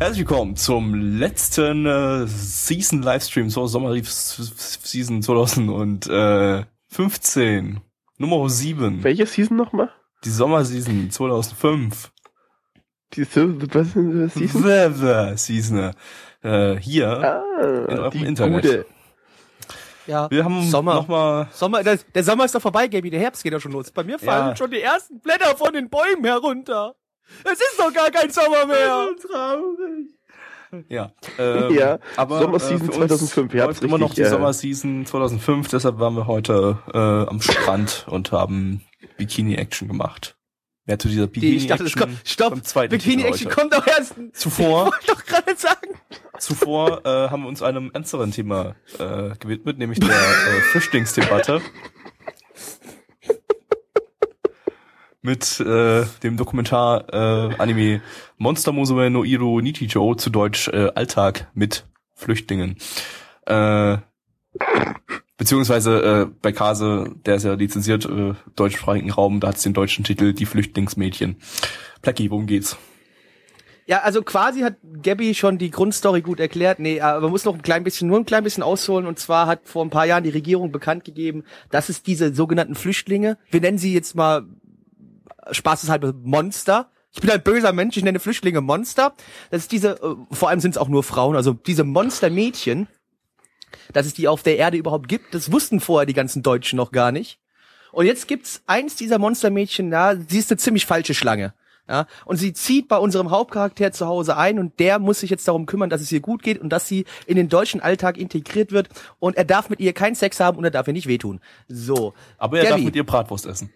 Herzlich willkommen zum letzten äh, Season Livestream zur Sommerreef Season 2015. Nummer 7. Welche Season nochmal? Die Sommerseason 2005. Die so, was ist denn das Season? Season. Äh, hier Ah, in eurem die Internet. gute. Ja, Wir haben Sommer. nochmal Sommer, der, der Sommer ist doch vorbei, Gaby, der Herbst geht ja schon los. Bei mir fallen Ja. schon die ersten Blätter von den Bäumen herunter. Es ist doch gar kein Sommer mehr. Ja, ähm, Ja, aber Sommerseason äh, für uns 2005, ihr habt's läuft immer noch die äh, Sommerseason 2005, deshalb waren wir heute äh, am Strand und haben Bikini-Action gemacht. Mehr zu dieser Die, ich dachte, es Bikini-Action kommt, stopp, zweiten Bikini Action heute. kommt doch erst. Zuvor, Ich wollte doch gerade sagen. zuvor äh, haben wir uns einem ernsteren Thema äh, gewidmet, nämlich der äh, Flüchtlingsdebatte. Mit äh, dem Dokumentar äh, Anime Monster Musume no Iro Nichijou, zu Deutsch äh, Alltag mit Flüchtlingen. Äh, beziehungsweise äh, bei Kase, der ist ja lizenziert, äh, deutschsprachigen Raum, da hat es den deutschen Titel Die Flüchtlingsmädchen. Placki, worum geht's? Ja, also quasi hat Gabby schon die Grundstory gut erklärt. Nee, aber man muss noch ein klein bisschen, nur ein klein bisschen ausholen. Und zwar hat vor ein paar Jahren die Regierung bekannt gegeben, dass es diese sogenannten Flüchtlinge, wir nennen sie jetzt mal spaßeshalber Monster. Ich bin ein böser Mensch, ich nenne Flüchtlinge Monster. Das ist diese, äh, vor allem sind es auch nur Frauen, also diese Monstermädchen, dass es die auf der Erde überhaupt gibt, das wussten vorher die ganzen Deutschen noch gar nicht. Und jetzt gibt's eins dieser Monstermädchen, ja, sie ist eine ziemlich falsche Schlange. Ja, und sie zieht bei unserem Hauptcharakter zu Hause ein und der muss sich jetzt darum kümmern, dass es ihr gut geht und dass sie in den deutschen Alltag integriert wird und er darf mit ihr keinen Sex haben und er darf ihr nicht wehtun. So. Aber er darf Gabby, mit ihr Bratwurst essen.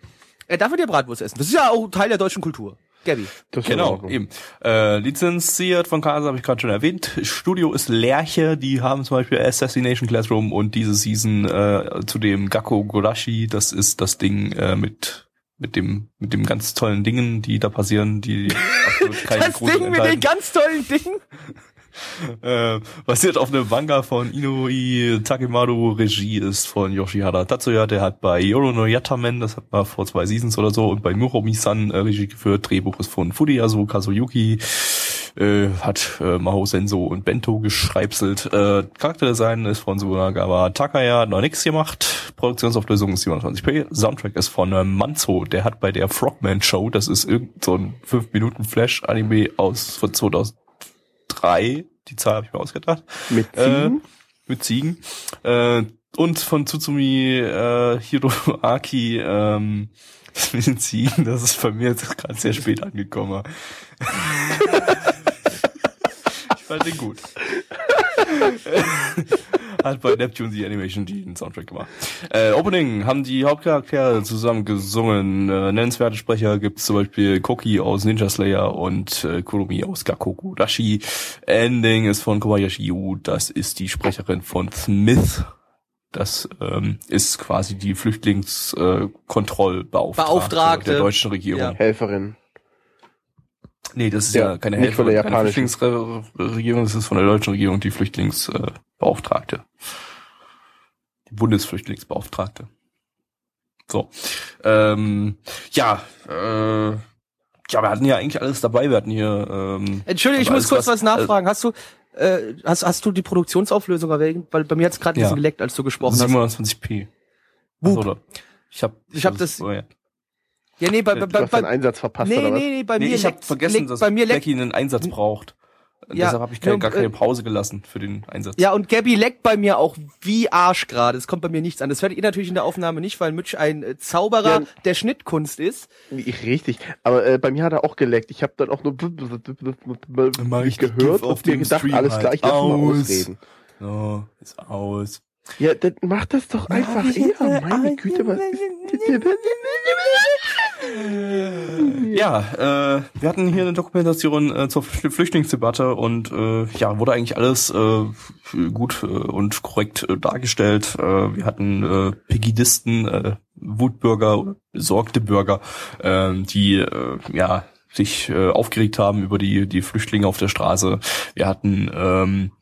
Er darf mit ihr Bratwurst essen. Das ist ja auch Teil der deutschen Kultur. Gabby. Das Genau, eben. Äh, lizenziert von Kase habe ich gerade schon erwähnt. Studio ist Lerche, die haben zum Beispiel Assassination Classroom und diese Season äh, zu dem Gakko Gorashi, das ist das Ding äh, mit mit dem mit dem ganz tollen Dingen, die da passieren, die absolut keine Das Ding mit den ganz tollen Dingen. Äh, basiert auf einem Manga von Inui Takemaru, Regie ist von Yoshihara Tatsuya, der hat bei Yoro no Yatamen, das hat man vor zwei Seasons oder so, und bei Muromi-san äh, Regie geführt, Drehbuch ist von Fudiyasu Kazuyuki, äh, hat äh, Maho Senso und Bento geschreibselt, äh, Charakterdesign ist von Sunagawa Takaya, noch nichts gemacht, Produktionsauflösung ist 27p, Soundtrack ist von äh, Manzo, der hat bei der Frogman Show, das ist irgend so ein 5-Minuten-Flash-Anime aus von 2000 drei, die Zahl habe ich mir ausgedacht, Mit äh, Ziegen? mit Ziegen. Äh, und von Tsutsumi äh, Hiroaki ähm, mit den Ziegen, das ist bei mir jetzt gerade sehr spät angekommen. ich fand den gut. Hat bei Neptune the Animation den Soundtrack gemacht. Äh, Opening haben die Hauptcharaktere zusammen gesungen. Äh, nennenswerte Sprecher gibt's zum Beispiel Koki aus Ninja Slayer und äh, Kurumi aus Gakoku Dashi. Ending ist von Kobayashi Yu. Das ist die Sprecherin von Smith. Das ähm, ist quasi die Flüchtlingskontrollbeauftragte Beauftragte. der deutschen Regierung. Ja. Helferin. Nee, das ist ja, Ja, keine nicht von der japanischen. Flüchtlingsregierung, das ist von der deutschen Regierung die Flüchtlingsbeauftragte. Die Bundesflüchtlingsbeauftragte. So. Ähm, ja, äh, ja, wir hatten ja eigentlich alles dabei. Wir hatten hier. Ähm, Entschuldigung, ich also muss kurz was nachfragen. Hast du, äh, hast, hast du die Produktionsauflösung erwähnt? Weil bei mir hat's gerade ein Ja. bisschen geleckt, als du gesprochen hast. 27p. Wup. Achso, oder? Ich habe Ich hab das- Oh, ja. Ja, nee, bei, Du bei, Du bei, hast deinen Einsatz verpasst, nee, oder was? nee, nee, bei nee, mir ich habe vergessen, dass bei mir Becky einen Einsatz braucht. Ja, Deshalb habe ich keine, gar keine äh, Pause gelassen für den Einsatz. Ja, und Gabby leckt bei mir auch wie Arsch gerade. Es kommt bei mir nichts an. Das hört ihr natürlich in der Aufnahme nicht, weil Mitch ein äh, Zauberer Ja. der Schnittkunst ist. Ich, richtig. Aber äh, bei mir hat er auch geleckt. Ich habe dann auch nur ich gehört auf und mir dem gedacht, Stream alles halt klar, ich lass mal aus. ausreden. So, ist aus. Ja, dann mach das doch einfach eher. Meine Güte, was Ja, äh, wir hatten hier eine Dokumentation äh, zur Flü- Flüchtlingsdebatte und äh, ja, wurde eigentlich alles äh, gut äh, und korrekt äh, dargestellt. Äh, wir hatten äh, Pegidisten, äh, Wutbürger besorgte Bürger, äh, die äh, ja sich äh, aufgeregt haben über die die Flüchtlinge auf der Straße. Wir hatten ähm,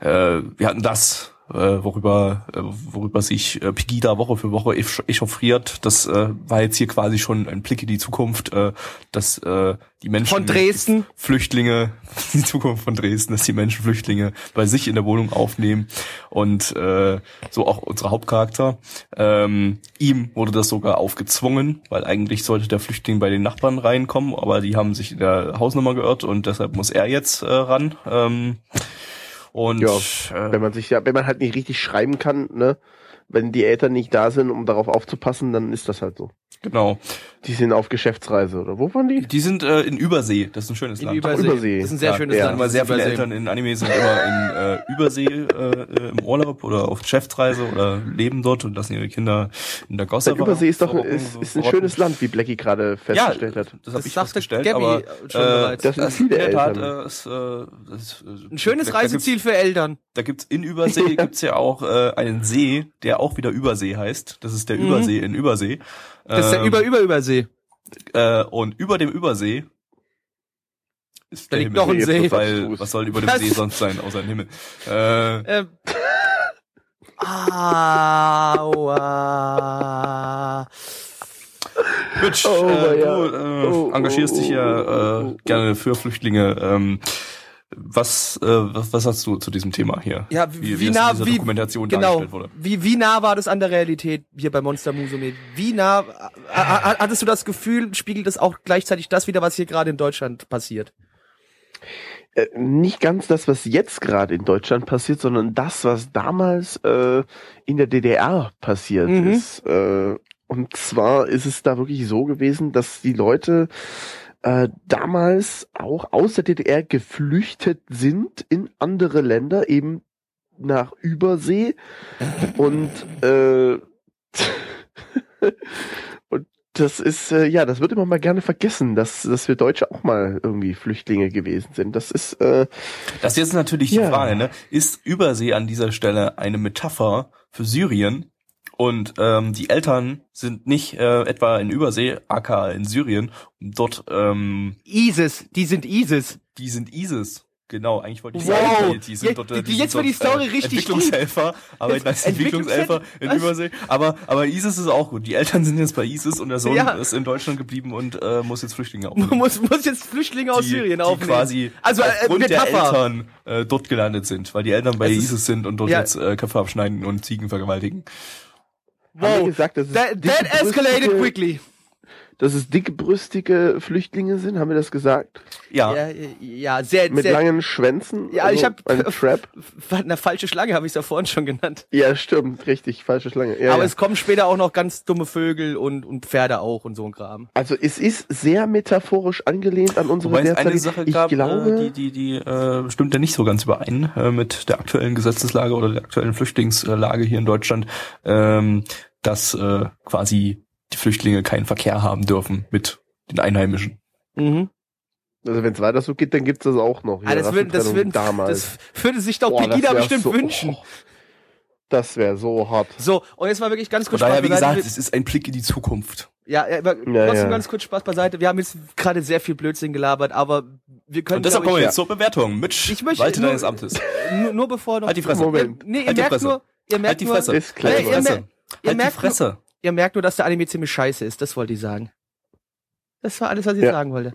äh, wir hatten das, äh, worüber, äh, worüber sich äh, Pegida Woche für Woche echauffiert. Das äh, war jetzt hier quasi schon ein Blick in die Zukunft, äh, dass äh, die Menschen Von Dresden. Flüchtlinge, die Zukunft von Dresden, dass die Menschen Flüchtlinge bei sich in der Wohnung aufnehmen und äh, so auch unser Hauptcharakter. Ähm, ihm wurde das sogar aufgezwungen, weil eigentlich sollte der Flüchtling bei den Nachbarn reinkommen, aber die haben sich in der Hausnummer geirrt und deshalb muss er jetzt äh, ran. Ähm, und Ja, äh, Wenn man sich ja, wenn man halt nicht richtig schreiben kann, ne, wenn die Eltern nicht da sind, um darauf aufzupassen, dann ist das halt so. Genau. Die sind auf Geschäftsreise, oder wo waren die? Die sind äh, in Übersee, das ist ein schönes In Land. Übersee. Übersee. Das ist ein sehr Ja, schönes ja. Land. Immer sehr viele Übersee. Eltern in Anime sind immer in äh, Übersee äh, im Urlaub oder auf Geschäftsreise oder leben dort und lassen ihre Kinder in der Gosse Übersee ist doch ist, ist ein schönes Land, wie Blackie gerade festgestellt ja, hat. Das Das habe ich sagte festgestellt, Gabby aber schon äh, bereits. Das sind viele in der Tat, Eltern. äh, ist, äh, das, äh, Ein schönes da- da Reiseziel für Eltern. Da gibt's in Übersee gibt's ja auch äh, einen See, der auch wieder Übersee heißt. Das ist der Mhm. Übersee in Übersee. Das ist der Ähm, Über über Übersee. äh, und über dem Übersee ist Da der liegt Himmel. noch ein See. Weil was soll über dem Das- See sonst sein, außer ein Himmel? Äh, Ähm. Aua. Mitch, Oh, äh, ja. du äh, Oh, engagierst oh, dich ja oh, oh, äh, oh. gerne für Flüchtlinge. Ähm, was, äh, was, was hast du zu diesem Thema hier? Ja, wie, wie, wie, nah, wie, Dokumentation genau, dargestellt wurde. wie, wie nah war das an der Realität hier bei Monster Musume? Wie nah, äh, äh, hattest du das Gefühl, spiegelt es auch gleichzeitig das wieder, was hier gerade in Deutschland passiert? Äh, nicht ganz das, was jetzt gerade in Deutschland passiert, sondern das, was damals äh, in der DDR passiert Mhm. ist. Äh, und zwar ist es da wirklich so gewesen, dass die Leute äh, damals auch aus der DDR geflüchtet sind in andere Länder, eben nach Übersee und äh, und das ist äh, ja, das wird immer mal gerne vergessen, dass dass wir Deutsche auch mal irgendwie Flüchtlinge gewesen sind. Das ist äh, Das ist jetzt natürlich Ja. die Frage, ne? Ist Übersee an dieser Stelle eine Metapher für Syrien? Und ähm, die Eltern sind nicht äh, etwa in Übersee, aka in Syrien, und dort, ähm, ISIS, die sind ISIS. die sind ISIS. Genau, eigentlich wollte ich Wow. sagen, die, sind dort, äh, die- die jetzt wird die Story äh, richtig Entwicklungshelfer, aber Jetzt- als Entwicklungshelfer in Was? Übersee. Aber, aber ISIS ist auch gut. Die Eltern sind jetzt bei ISIS und der Sohn Ja. ist in Deutschland geblieben und äh, muss jetzt Flüchtlinge aufnehmen. muss, muss jetzt Flüchtlinge aus die, Syrien die aufnehmen. quasi also äh, aufgrund der. Eltern äh, dort gelandet sind, weil die Eltern bei Es ist- ISIS sind und dort ja. jetzt äh, Köpfe abschneiden und Ziegen vergewaltigen. Haben wir Wow, gesagt, dass es that, that escalated dickbrüstige- quickly. Dass es dickbrüstige Flüchtlinge sind, haben wir das gesagt? Ja, Ja, ja, sehr, Mit sehr. langen Schwänzen? Ja, also ich hab ein Trap. Eine falsche Schlange habe ich es ja vorhin schon genannt. Ja, stimmt, richtig, falsche Schlange. Ja, Aber ja. es kommen später auch noch ganz dumme Vögel und, und Pferde auch und so ein Kram. Also es ist sehr metaphorisch angelehnt an unsere wobei es derzeitige. eine Sache ich gab, glaube, äh, die, die, die äh, stimmt ja nicht so ganz überein äh, mit der aktuellen Gesetzeslage oder der aktuellen Flüchtlingslage hier in Deutschland, ähm, dass äh, quasi die Flüchtlinge keinen Verkehr haben dürfen mit den Einheimischen. Mhm. also wenn es weiter so geht, dann gibt's das auch noch. Ah, das, würden, das, damals. das würde sich doch Boah, Pegida bestimmt so, wünschen. Oh, das wäre so hart. So, und jetzt mal wirklich ganz Von kurz daher, wie beiseite. gesagt, es ist ein Blick in die Zukunft. ja, ja, aber Ja, trotzdem ja. ganz kurz Spaß beiseite. Wir haben jetzt gerade sehr viel Blödsinn gelabert, aber wir können Und deshalb kommen wir jetzt zur Bewertung. Mitch, Ich möchte walte nur- deines Amtes. nur, nur bevor noch Halt die Fresse. Moment. Ihr, nee, ihr Halt die merkt Fresse. nur, ihr merkt Halt die nur, Fresse. Disclaimer. Halt die ihr ihr Halt die merkt nur- Fresse. Ihr merkt nur, dass der Anime ziemlich scheiße ist. Das wollte ich sagen. Das war alles, was ich Ja. sagen wollte.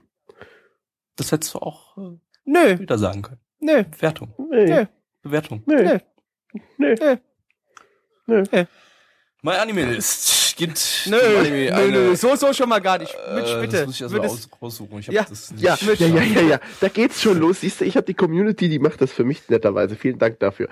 Das hättest du auch äh, Nö, wieder sagen können. nö, Bewertung. Nee, nö, Bewertung. nee, nö. nee. Nö. nee. My Anime List gibt Nö, nö, eine, nö, so, so schon mal gar nicht. äh, Mitch, bitte. Das muss ich aus, raussuchen. Ich hab Ja. das nicht Ja, ja, ja, ja, ja. Da geht's schon los. Siehst du, ich habe die Community, die macht das für mich netterweise. Vielen Dank dafür.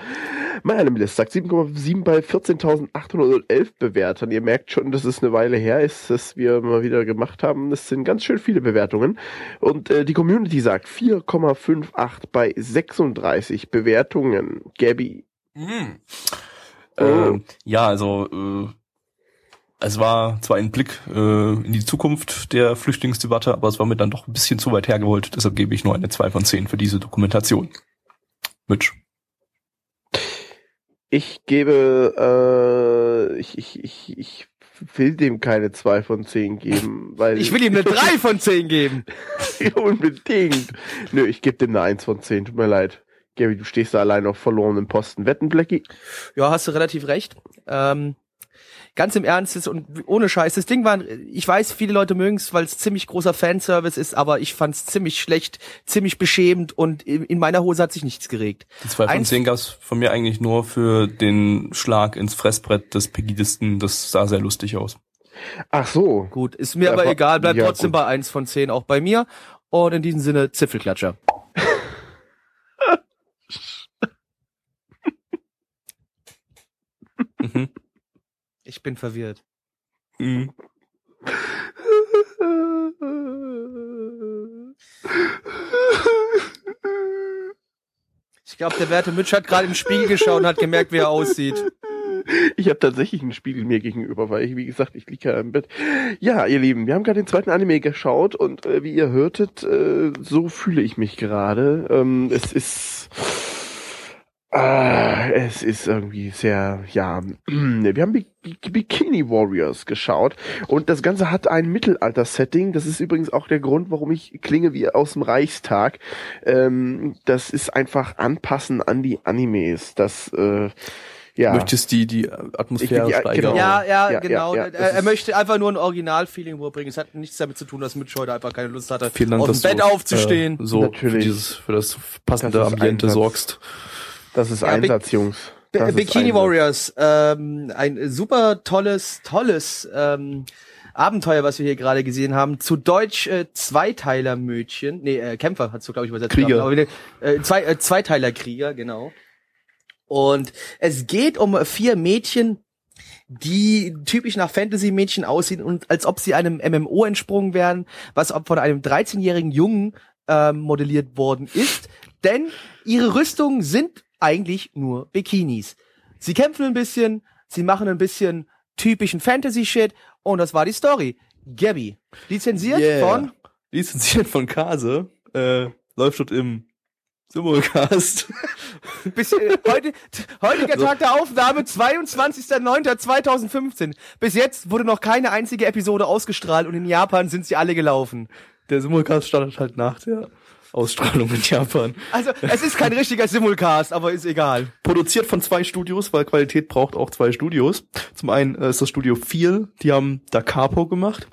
Meine List sagt 7,7 bei 14.811 Bewertern. Ihr merkt schon, dass es eine Weile her ist, dass wir mal wieder gemacht haben. Das sind ganz schön viele Bewertungen. Und äh, die Community sagt 4,58 bei 36 Bewertungen. Gabby. Mhm. Oh. Ähm, ja, also äh, es war zwar ein Blick äh, in die Zukunft der Flüchtlingsdebatte, aber es war mir dann doch ein bisschen zu weit hergeholt. Deshalb gebe ich nur eine 2 von 10 für diese Dokumentation. Mitch. Ich gebe, äh, ich, ich, ich, ich will dem keine 2 von 10 geben, weil Ich will ihm eine 3 von 10 geben. unbedingt. Nö, ich gebe dem eine 1 von 10, tut mir leid. Gabby, du stehst da allein auf verlorenen Posten. Wetten, Blackie? Ja, hast du relativ recht. Ähm, ganz im Ernst ist und ohne Scheiß, das Ding war, ich weiß, viele Leute mögen es, weil es ziemlich großer Fanservice ist, aber ich fand es ziemlich schlecht, ziemlich beschämend und in, in meiner Hose hat sich nichts geregt. Die 2 von Eins- 10 gab's von mir eigentlich nur für den Schlag ins Fressbrett des Pegidisten. Das sah sehr lustig aus. Ach so. Gut, ist mir Ja, aber aber- egal, bleibt ja, trotzdem gut. bei 1 von 10 auch bei mir. Und in diesem Sinne, Zipfelklatscher. Mhm. Ich bin verwirrt. Mhm. Ich glaube, der werte Mitch hat gerade im Spiegel geschaut und hat gemerkt, wie er aussieht. Ich habe tatsächlich einen Spiegel mir gegenüber, weil ich, wie gesagt, ich liege ja im Bett. Ja, ihr Lieben, wir haben gerade den zweiten Anime geschaut und äh, wie ihr hörtet, äh, so fühle ich mich gerade. Ähm, es ist, äh, es ist irgendwie sehr, ja, wir haben Bi Bi Bikini Warriors geschaut und das Ganze hat ein Mittelalter-Setting. Das ist übrigens auch der Grund, warum ich klinge wie aus dem Reichstag. Ähm, das ist einfach anpassen an die Animes. Das, äh, ja. Möchtest die, die Atmosphäre steigern? genau. Ja, ja, Ja, genau. ja, ja, er, er möchte einfach nur ein Original-Feeling rüberbringen. Es hat nichts damit zu tun, dass Mitch heute einfach keine Lust hatte, Vielen Dank, aus dem Bett du, aufzustehen. Äh, so Natürlich. Für, dieses, für das passende Das Ambiente sorgst. Das ist Ja, Einsatz, Jungs. Das Bikini. Warriors, ähm, ein super tolles, tolles ähm, Abenteuer, was wir hier gerade gesehen haben. Zu Deutsch äh, Zweiteiler-Mädchen. Nee, äh, Kämpfer hat's so, glaube ich, übersetzt. Krieger. Aber, äh, zwei, äh, Zweiteiler-Krieger, genau. Und es geht um vier Mädchen, die typisch nach Fantasy-Mädchen aussehen und als ob sie einem MMO entsprungen wären, was von einem 13-jährigen Jungen ähm, modelliert worden ist. Denn ihre Rüstungen sind eigentlich nur Bikinis. Sie kämpfen ein bisschen, sie machen ein bisschen typischen Fantasy-Shit und das war die Story. Gabby, lizenziert Yeah. von Lizenziert von Kase. Äh, läuft dort im Simulcast. bis, äh, heute, heutiger So. Tag der Aufnahme, 22.09.2015. Bis jetzt wurde noch keine einzige Episode ausgestrahlt und in Japan sind sie alle gelaufen. Der Simulcast startet halt nach der Ausstrahlung in Japan. Also, es ist kein richtiger Simulcast, aber ist egal. Produziert von zwei Studios, weil Qualität braucht auch zwei Studios. Zum einen äh, ist das Studio Feel, die haben Da Capo gemacht.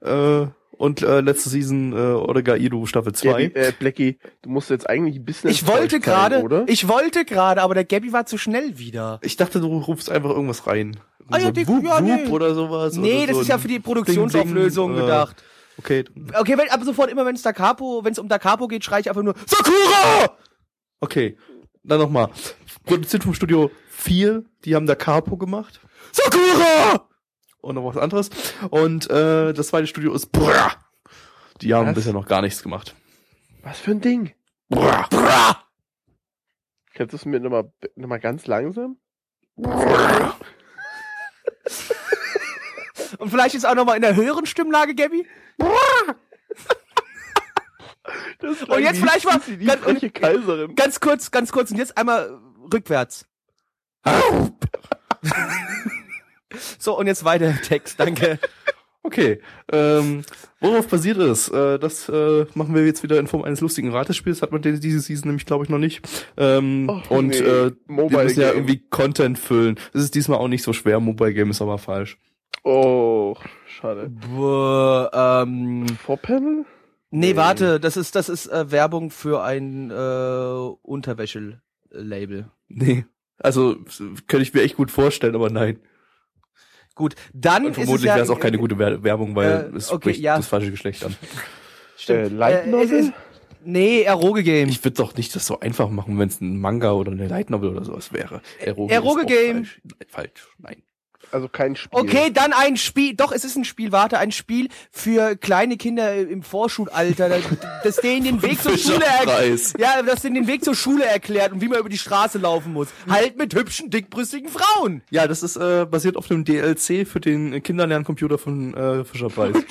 Äh, und äh, letzte Season äh, Orega Iru Staffel 2. Gabby, äh, Blackie, du musst jetzt eigentlich ein bisschen Ich wollte gerade, ich wollte gerade, aber der Gabby war zu schnell wieder. Ich dachte, du rufst einfach irgendwas rein. Ah ja, so die- Wup, ja, nee. Oder sowas. Nee, oder das so ist ja für die Ding, Produktionsauflösung Ding, äh, gedacht. Okay, Okay, wenn, aber sofort immer, wenn es Da Capo, wenn es um Da Capo geht, schreie ich einfach nur Sakura! okay. Dann nochmal. Produziert vom Studio Feel, die haben Da Capo gemacht. Sakura! Und noch was anderes. Und äh, das zweite Studio ist Brrr. Die haben Was? bisher noch gar nichts gemacht. Was für ein Ding? Brrr. Kannst du es mir nochmal noch mal ganz langsam? Und vielleicht ist auch noch mal in der höheren Stimmlage, Gabby? Das Und jetzt vielleicht mal die, ganz- freche Kaiserin. Ganz kurz, ganz kurz und jetzt einmal rückwärts. so, und jetzt weiter im Text, danke. Okay, ähm, worauf basiert es? Äh, das äh, machen wir jetzt wieder in Form eines lustigen Ratespiels. Hat man diese Season nämlich, glaube ich, noch nicht. Ähm, Och, und nee. äh, wir Mobile müssen ja irgendwie Content füllen. Das ist diesmal auch nicht so schwer. Mobile Game ist aber falsch. Oh, schade. Buh, ähm, Vorpanel? nee, warte, das ist, das ist äh, Werbung für ein äh, Unterwäschel-Label. Nee. Also könnte ich mir echt gut vorstellen, aber nein. Gut, dann Und vermutlich ja, wäre es auch keine gute Wer- Werbung, weil Äh, es okay, spricht ja. das falsche Geschlecht an. Äh, Light Äh, es Novel? ist- Nee, Eroge Game. Ich würde doch nicht das so einfach machen, wenn es ein Manga oder eine Light Novel oder sowas wäre. Eroge, Eroge auch Game. Falsch. Falsch. Nein. Also kein Spiel. Okay, dann ein Spiel, doch, es ist ein Spiel, warte, ein Spiel für kleine Kinder im Vorschulalter, das, das denen den Weg zur Schule Fischerpreis. erklärt. Ja, das denen den Weg zur Schule erklärt und wie man über die Straße laufen muss. Halt mit hübschen, dickbrüstigen Frauen. Ja, das ist äh, basiert auf einem DLC für den Kinderlerncomputer von äh, Fischerpreis.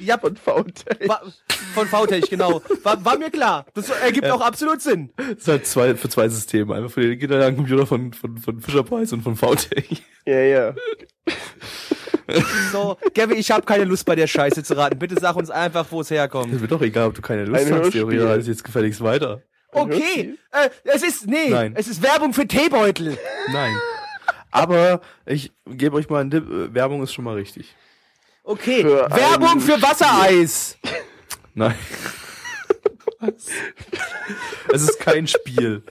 Ja. von VT. War, von VTech, genau. War, war mir klar. Das ergibt auch absolut Sinn. Das ist halt zwei, für zwei Systeme. Einmal für den Kinderlerncomputer von, von, von Fischerpreis und von VTech. Ja, ja. So, Gabby, ich habe keine Lust bei der Scheiße zu raten. Bitte sag uns einfach, wo es herkommt. Ist mir doch egal, ob du keine Lust Ein hast, Hörspiel. Theorie, also jetzt gefälligst weiter. Okay, äh, es ist, nee, Nein. es ist Werbung für Teebeutel. Nein. Aber ich gebe euch mal einen Tipp, äh, Werbung ist schon mal richtig. Okay, Für Werbung ein für Wassereis. Nein. Was? Es ist kein Spiel.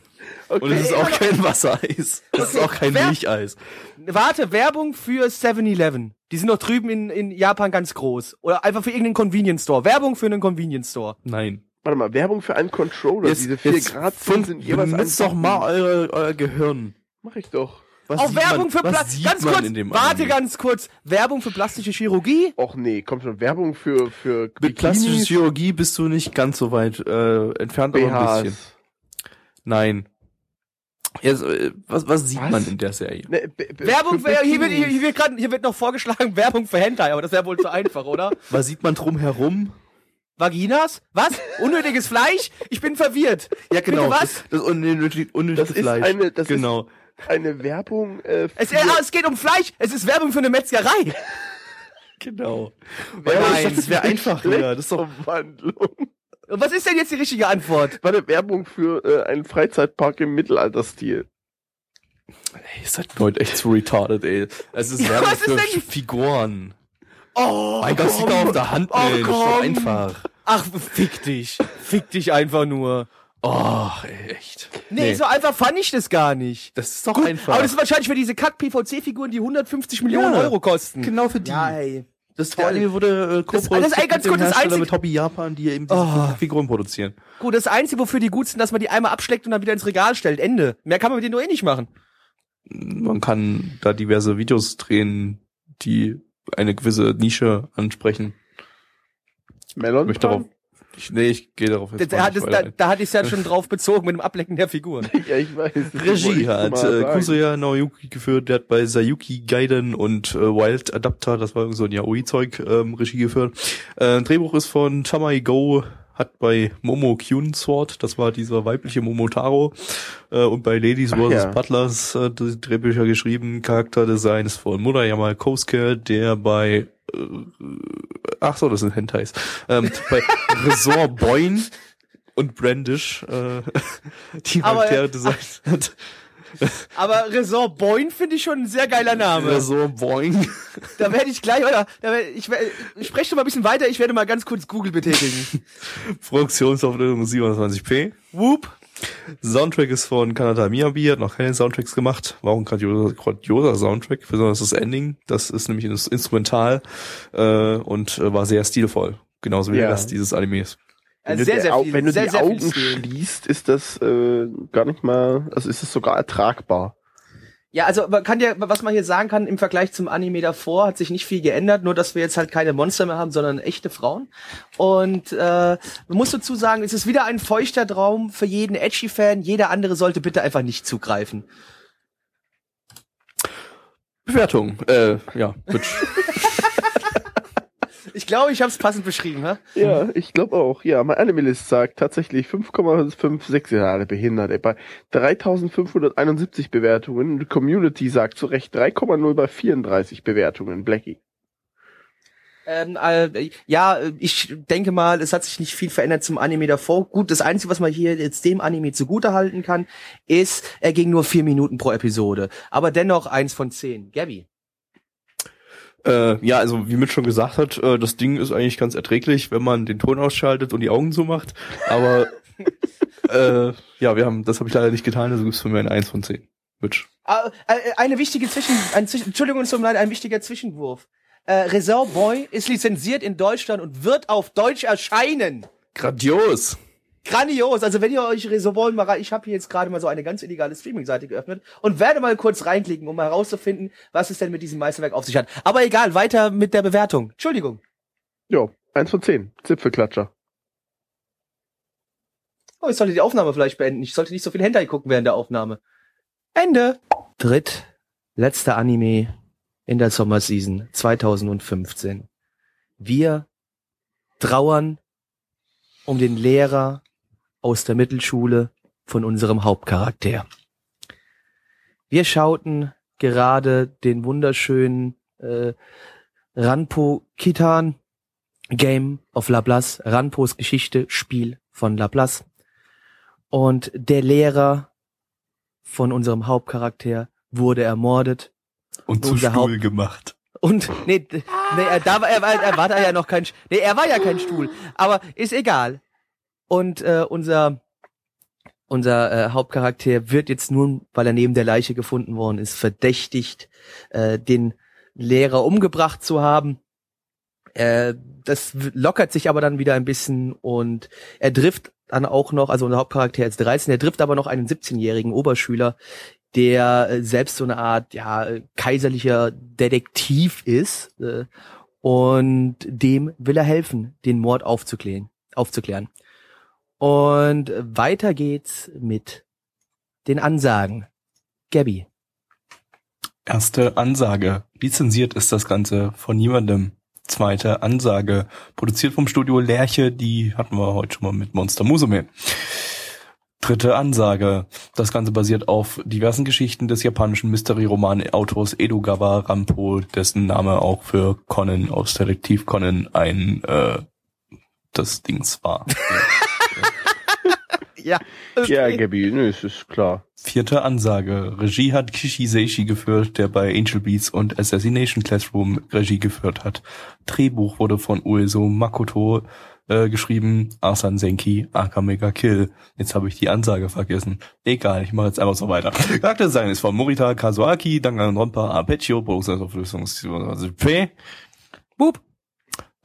Und es ist auch kein Wassereis. Es ist auch kein Wer- Milcheis. Warte, Werbung für 7-Eleven. Die sind doch drüben in, in Japan ganz groß. Oder einfach für irgendeinen Convenience Store. Werbung für einen Convenience Store. Nein. Warte mal, Werbung für einen Controller. Diese 4 Grad sind jeweils benutzt ein doch mal euer, euer Gehirn. Mach ich doch. Was Auch sieht Werbung man, für was Plastik. sieht Ganz man kurz. in dem Warte Anime? ganz kurz. Werbung für plastische Chirurgie? Och nee, kommt schon Werbung für für Mit plastischer Bikinis, Chirurgie bist du nicht ganz so weit äh, entfernt, aber ein bisschen. BHs. Nein. Jetzt, äh, was, was sieht Was? man in der Serie? Ne, Werbung für, hier wird, hier, wird grad, hier wird noch vorgeschlagen Werbung für Hentai, aber das wäre wohl zu einfach, oder? Was sieht man drumherum? Vaginas? Was? Unnötiges Fleisch? Ich bin verwirrt. Ja, Bitte was? Das, das unnötige, unnötige Das ist Fleisch. eine- das ist- genau. Eine Werbung äh, Es, für äh, es geht um Fleisch. Es ist Werbung für eine Metzgerei. Genau. Nein, das wäre einfach hier. Das ist doch, Umwandlung. Was ist denn jetzt die richtige Antwort? Warte, Werbung für äh, einen Freizeitpark im Mittelalterstil. ey, ihr seid heute echt zu retarded, ey. Es ist Ja, Werbung was ist für denn- Figuren. Oh, Mein Gott, sieht doch auf der Hand, Oh, ey. Das ist doch komm. einfach. Ach, fick dich. Fick dich einfach nur. Oh, echt. Nee, so einfach fand ich das gar nicht. Das ist doch Gut, einfach. aber das ist wahrscheinlich für diese Kack-PVC-Figuren, die 150 Millionen Ja, Euro kosten. genau für die. Ja, ey. Das Toll. Anime wurde äh, co-produziert ganz mit dem kurz, das einzige- mit Hobby Japan, die eben diese Oh. Figuren produzieren. Gut, das Einzige, wofür die gut sind, dass man die einmal abschleckt und dann wieder ins Regal stellt. Ende. Mehr kann man mit denen nur eh nicht machen. Man kann da diverse Videos drehen, die eine gewisse Nische ansprechen. Melon. Ich möchte darauf, ich, nee, ich gehe darauf jetzt Da, weiter da, da hatte ich es ja schon drauf bezogen mit dem Ablecken der Figuren. Ja, ich weiß. das Regie ich hat äh. Kusuya Naoyuki geführt, der hat bei Sayuki Gaiden und äh, Wild Adapter, das war irgend so ein Yaoi-Zeug, ähm, Regie geführt. Äh, Drehbuch ist von Tamai Go, hat bei Momo Kyun Sword, das war dieser weibliche Momotaro, äh, und bei Ladies vs. ja. Butlers äh, die Drehbücher geschrieben. Charakterdesign ist von Murayama Kosuke, der bei ach so, das sind Hentais. Ähm, bei Resort Boyne und Brandish äh, die äh, Charaktere designt hat. Aber Resort Boyne finde ich schon ein sehr geiler Name. Resort Boing. Da werde ich gleich, oder? Ich, ich spreche schon mal ein bisschen weiter, ich werde mal ganz kurz Google betätigen. Produktionsauflösung 27p. Whoop. Soundtrack ist von Kanata Miyabi, hat noch keine Soundtracks gemacht. War auch ein grandioser, grandioser Soundtrack, besonders das Ending. Das ist nämlich Instrumental äh, und äh, war sehr stilvoll. Genauso wie Ja. der Rest dieses Animes. Wenn Also du, sehr, die sehr viel, wenn du sehr, die Augen schließt, ist das äh, gar nicht mal, also ist es sogar ertragbar. Ja, also man kann ja, was man hier sagen kann, im Vergleich zum Anime davor hat sich nicht viel geändert, nur dass wir jetzt halt keine Monster mehr haben, sondern echte Frauen. Und äh, man muss dazu sagen, es ist wieder ein feuchter Traum für jeden Edgy-Fan. Jeder andere sollte bitte einfach nicht zugreifen. Bewertung. Äh, ja, Twitch. Ich glaube, ich habe es passend beschrieben, hä? Ja, ich glaube auch. Ja, mein Animalist sagt tatsächlich 5,56 Jahre behindert. ey. Bei 3571 Bewertungen. Die Community sagt zu Recht 3,0 bei 34 Bewertungen. Blackie. Ähm, äh, ja, ich denke mal, es hat sich nicht viel verändert zum Anime davor. Gut, das Einzige, was man hier jetzt dem Anime zugute halten kann, ist, er ging nur vier Minuten pro Episode. Aber dennoch eins von zehn. Gabby. Äh, ja, also wie Mitch schon gesagt hat, äh, das Ding ist eigentlich ganz erträglich, wenn man den Ton ausschaltet und die Augen zumacht. Aber äh, ja, wir haben, das habe ich leider nicht getan, also gibt's für mich ein 1 von 10. Mitch. Äh, äh, eine wichtige Zwischen, ein Zwischen Entschuldigung, es tut mir leid, ein wichtiger Zwischenwurf. Äh, Resort Boy ist lizenziert in Deutschland und wird auf Deutsch erscheinen. Grandios! Grandios. Also wenn ihr euch so wollen, mal rein, ich habe hier jetzt gerade mal so eine ganz illegale Streaming-Seite geöffnet und werde mal kurz reinklicken, um mal herauszufinden, was es denn mit diesem Meisterwerk auf sich hat. Aber egal, weiter mit der Bewertung. Entschuldigung. Jo, eins von zehn. Zipfelklatscher. Oh, ich sollte die Aufnahme vielleicht beenden. Ich sollte nicht so viel Hentai gucken während der Aufnahme. Ende. Dritt, letzter Anime in der Sommerseason 2015. Wir trauern um den Lehrer aus der Mittelschule von unserem Hauptcharakter. Wir schauten gerade den wunderschönen äh, Ranpo Kitan Game of Laplace, Ranpos Geschichte, Spiel von Laplace. Und der Lehrer von unserem Hauptcharakter wurde ermordet. Und zu Unser Stuhl Haupt- gemacht. Und nee, nee er, da war, er, war, er war da ja noch kein Nee, er war ja kein Stuhl. Aber ist egal. Und äh, unser unser äh, Hauptcharakter wird jetzt nun, weil er neben der Leiche gefunden worden ist, verdächtigt, äh, den Lehrer umgebracht zu haben. Äh, das lockert sich aber dann wieder ein bisschen und er trifft dann auch noch, also unser Hauptcharakter ist 13, er trifft aber noch einen 17-jährigen Oberschüler, der äh, selbst so eine Art ja kaiserlicher Detektiv ist äh, und dem will er helfen, den Mord aufzuklären, aufzuklären. Und weiter geht's mit den Ansagen. Gabby. Erste Ansage. Lizenziert ist das Ganze von niemandem. Zweite Ansage. Produziert vom Studio Lerche, die hatten wir heute schon mal mit Monster Musume. Dritte Ansage. Das Ganze basiert auf diversen Geschichten des japanischen Mystery-Roman-Autors Edogawa Rampo, dessen Name auch für Conan aus Detektiv Conan ein äh, das Dings war. Ja. Ja, Gabi, nö, es ist klar. Vierte Ansage. Regie hat Kishi Seishi geführt, der bei Angel Beats und Assassination Classroom Regie geführt hat. Drehbuch wurde von Ueso Makoto äh, geschrieben, Asan Senki, Aka Mega Kill. Jetzt habe ich die Ansage vergessen. Egal, ich mache jetzt einfach so weiter. Charakterdesign ist von Morita Kazuaki, Danganronpa Arpeggio, Produktionsauflösungs P.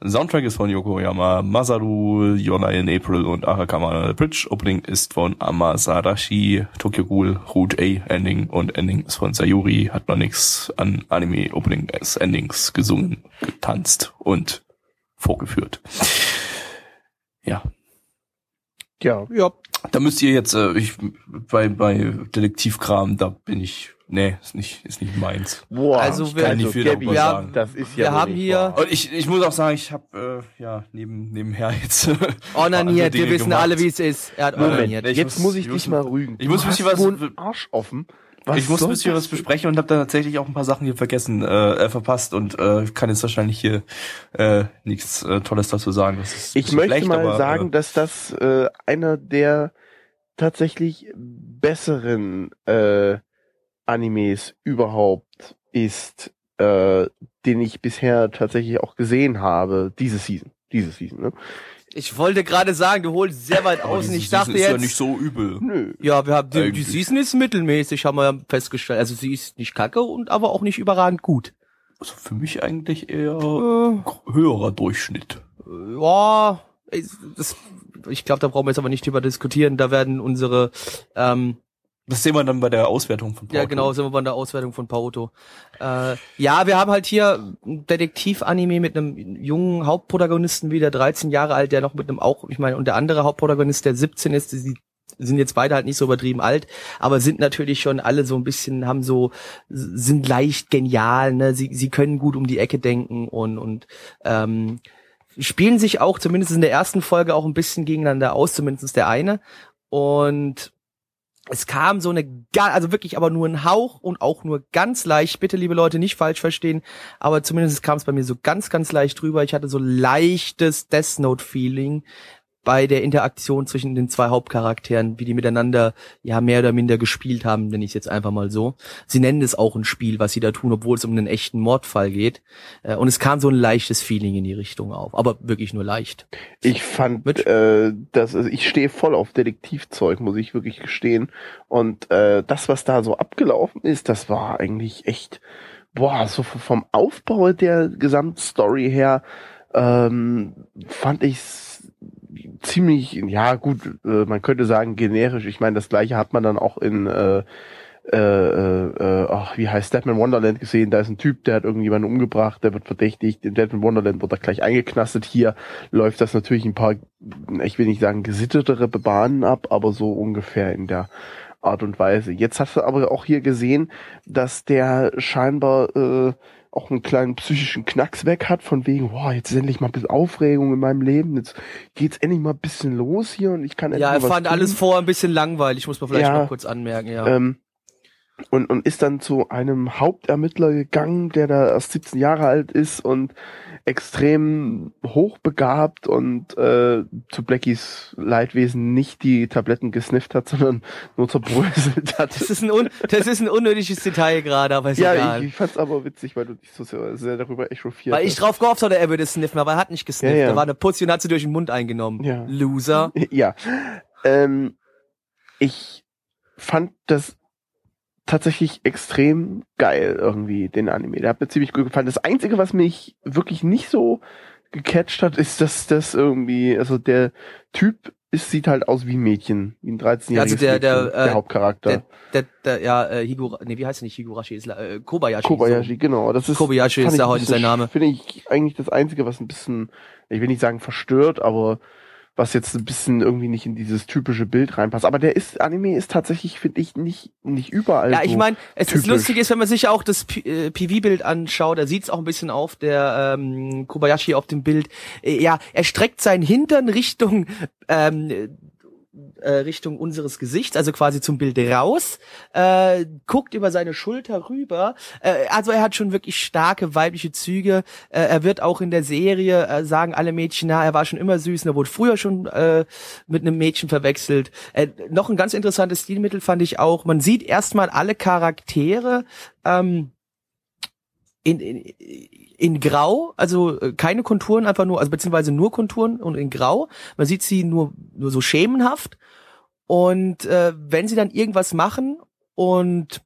Soundtrack ist von Yokoyama Masaru, Yona in April und Arakama Bridge. Opening ist von Amasarashi, Tokyo Ghoul, Route A Ending und Ending ist von Sayuri. Hat noch nichts an Anime Opening as Endings gesungen, getanzt und vorgeführt. Ja, Ja, Ja. da müsst ihr jetzt, äh, ich, bei, bei Detektivkram, da bin ich, nee, ist nicht, ist nicht meins. boah. Also ich wir- kann nicht viel Gabi, ja, sagen. das ist ja Wir haben nicht hier-. Und ich, ich muss auch sagen, ich habe äh, ja neben nebenher jetzt Onaniert, andere wir wissen gemacht. alle, wie es ist. Er hat Moment, onaniert. jetzt muss- muss ich dich mal rügen. ich muss ein bisschen was- Arsch offen. Was ich muss ein bisschen was besprechen und habe da tatsächlich auch ein paar Sachen hier vergessen, äh, äh, verpasst und äh, kann jetzt wahrscheinlich hier äh, nichts äh, Tolles dazu sagen. Ich möchte schlecht, mal aber, sagen, äh, dass das äh, einer der tatsächlich besseren äh, Animes überhaupt ist, äh, den ich bisher tatsächlich auch gesehen habe, diese Season. Diese Season, ne? Ich wollte gerade sagen, du holst sehr weit aus und ich dachte Season ist jetzt. ja nicht so übel. Nö. Ja, wir haben die, die. Season ist mittelmäßig, haben wir ja festgestellt. Also sie ist nicht kacke und aber auch nicht überragend gut. Also für mich eigentlich eher Äh, höherer Durchschnitt. ja, ich- das, ich glaube, da brauchen wir jetzt aber nicht drüber diskutieren. Da werden unsere, ähm, Das sehen wir dann bei der Auswertung von ja Pauto. genau, sind wir bei der Auswertung von Pauto. Äh, ja, wir haben halt hier ein Detektiv-Anime mit einem jungen Hauptprotagonisten wieder, 13 Jahre alt, der noch mit einem auch, ich meine, und der andere Hauptprotagonist, der 17 ist, die sind jetzt beide halt nicht so übertrieben alt, aber sind natürlich schon alle so ein bisschen, haben so, sind leicht genial, ne? Sie, sie können gut um die Ecke denken und, und ähm, spielen sich auch zumindest in der ersten Folge auch ein bisschen gegeneinander aus, zumindest der eine. Und es kam so eine, also wirklich aber nur ein Hauch und auch nur ganz leicht, bitte liebe Leute nicht falsch verstehen, aber zumindest kam es bei mir so ganz, ganz leicht drüber. Ich hatte so leichtes Death Note-Feeling bei der Interaktion zwischen den zwei Hauptcharakteren, wie die miteinander ja mehr oder minder gespielt haben, nenne ich es jetzt einfach mal so. Sie nennen es auch ein Spiel, was sie da tun, obwohl es um einen echten Mordfall geht. Äh, Und es kam so ein leichtes Feeling in die Richtung auf, aber wirklich nur leicht. Ich fand, äh, das, also ich stehe voll auf Detektivzeug, muss ich wirklich gestehen. Und äh, das, was da so abgelaufen ist, das war eigentlich echt, boah, so vom Aufbau der Gesamtstory her, ähm, fand ich's ziemlich, ja gut, äh, man könnte sagen generisch. Ich meine, das gleiche hat man dann auch in äh, äh, äh, ach, wie heißt Deadman Wonderland gesehen, da ist ein Typ, der hat irgendjemanden umgebracht, der wird verdächtigt, in Deadman Wonderland wird er gleich eingeknastet, hier läuft das natürlich ein paar, ich will nicht sagen gesittetere Bahnen ab, aber so ungefähr in der Art und Weise. Jetzt hast du aber auch hier gesehen, dass der scheinbar äh, auch einen kleinen psychischen Knacks weg hat, von wegen, boah, jetzt ist endlich mal ein bisschen Aufregung in meinem Leben, jetzt geht's endlich mal ein bisschen los hier und ich kann endlich Ja, er mal was fand tun. alles vorher ein bisschen langweilig, muss man vielleicht Ja. noch kurz anmerken, ja. Ähm, und, und ist dann zu einem Hauptermittler gegangen, der da erst 17 Jahre alt ist und extrem hochbegabt und äh, zu Blackies Leidwesen nicht die Tabletten gesnifft hat, sondern nur zerbröselt hat. Das ist ein, un das ist ein unnötiges Detail gerade, aber ist ja, egal. ich, ich fand's aber witzig, weil du dich so sehr, sehr darüber echauffiert Weil ich drauf gehofft hatte, er würde sniffen, aber er hat nicht gesnifft. Ja, ja. Da war eine Putzi und hat sie durch den Mund eingenommen. Ja. Loser. Ja. Ähm, ich fand das tatsächlich extrem geil irgendwie, den Anime. Der hat mir ziemlich gut gefallen. Das Einzige, was mich wirklich nicht so gecatcht hat, ist, dass das irgendwie, also der Typ ist, sieht halt aus wie ein Mädchen, wie ein 13-jähriges Also der- der, Mädchen, äh, der Hauptcharakter. Der, der, der, ja, äh, Higura, nee, wie heißt er nicht Higurashi? Ist, äh, Kobayashi. Kobayashi, genau. Das ist, Kobayashi ist da heute sein Name. Finde ich eigentlich das Einzige, was ein bisschen, ich will nicht sagen verstört, aber was jetzt ein bisschen irgendwie nicht in dieses typische Bild reinpasst. Aber der ist, Anime ist tatsächlich, finde ich, nicht, nicht überall Ja, ich so. meine, es ist typisch. lustig ist, wenn man sich auch das äh, PV-Bild anschaut, da sieht's auch ein bisschen auf, der ähm, Kobayashi auf dem Bild. Äh, ja, er streckt seinen Hintern Richtung ähm, äh, Richtung unseres Gesichts, also quasi zum Bild raus, äh, guckt über seine Schulter rüber. Äh, also er hat schon wirklich starke weibliche Züge. Äh, er wird auch in der Serie, äh, sagen alle Mädchen, na, er war schon immer süß, er wurde früher schon äh, mit einem Mädchen verwechselt. Äh, noch ein ganz interessantes Stilmittel fand ich auch, man sieht erstmal alle Charaktere ähm, in, in, in Grau, also äh, keine Konturen, einfach nur, also beziehungsweise nur Konturen und in Grau. Man sieht sie nur, nur so schemenhaft. Und äh, wenn sie dann irgendwas machen und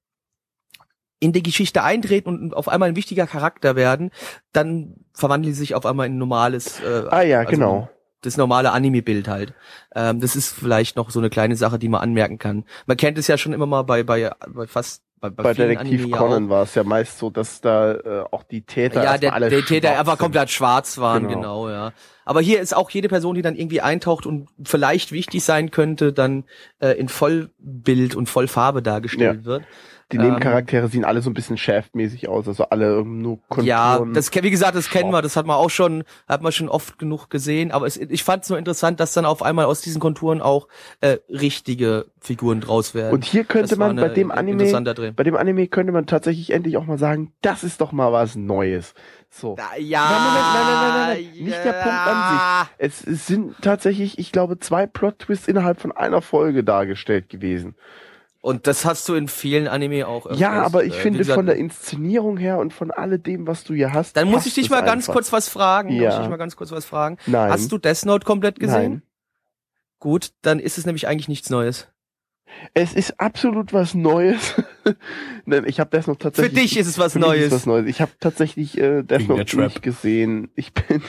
in die Geschichte eintreten und auf einmal ein wichtiger Charakter werden, dann verwandeln sie sich auf einmal in ein normales. Äh, Ah ja, also genau. Das normale Anime-Bild halt. Ähm, das ist vielleicht noch so eine kleine Sache, die man anmerken kann. Man kennt es ja schon immer mal bei, bei, bei fast bei, bei, Bei Detektiv ja Conan war es ja meist so, dass da äh, auch die Täter Ja, der, alle der Täter einfach komplett schwarz waren, Genau. genau. ja. Aber hier ist auch jede Person, die dann irgendwie eintaucht und vielleicht wichtig sein könnte, dann äh, in Vollbild und Vollfarbe dargestellt wird. Die ähm, Nebencharaktere sehen alle so ein bisschen Shaft-mäßig aus, also alle irgendwie nur Konturen. Ja, das wie gesagt, das kennen wir, das hat man auch schon, hat man schon oft genug gesehen. Aber es, ich fand es nur interessant, dass dann auf einmal aus diesen Konturen auch äh, richtige Figuren draus werden. Und hier könnte Das man bei dem Anime, bei dem Anime könnte man tatsächlich endlich auch mal sagen, das ist doch mal was Neues. So. ja, Nein, nein, nein, nein, nein, nein. Nicht der Punkt an sich. Es, es sind tatsächlich, ich glaube, zwei Plot-Twists innerhalb von einer Folge dargestellt gewesen. Und das hast du in vielen Anime auch. ja, aber ich Äh, finde gesagt, von der Inszenierung her und von alledem, was du hier hast. Dann muss ich dich mal ganz einfach. kurz was fragen. Ja. Muss ich dich mal ganz kurz was fragen. Nein. Hast du Death Note komplett gesehen? Nein. Gut, dann ist es nämlich eigentlich nichts Neues. Es ist absolut was Neues. Nein, ich habe das noch Für tatsächlich. dich ist es was Für mich Neues. Ist was Neues. Ich habe tatsächlich äh, Death Wegen der Note Trap. nicht gesehen. Ich bin,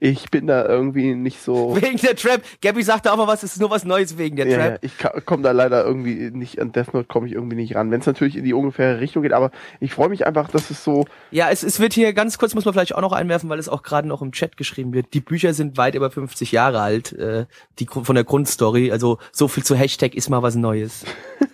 ich bin da irgendwie nicht so. Wegen der Trap. Gabby sagte auch mal was, es ist nur was Neues wegen der Ja, ja, Trap. ich komme da leider irgendwie nicht an Death Note komme ich irgendwie nicht ran. Wenn es natürlich in die ungefähre Richtung geht, aber ich freue mich einfach, dass es so. Ja, es, es wird hier ganz kurz, muss man vielleicht auch noch einwerfen, weil es auch gerade noch im Chat geschrieben wird. Die Bücher sind weit über 50 Jahre alt, äh, die von der Grundstory. Also so viel zu Hashtag ist mal was Neues.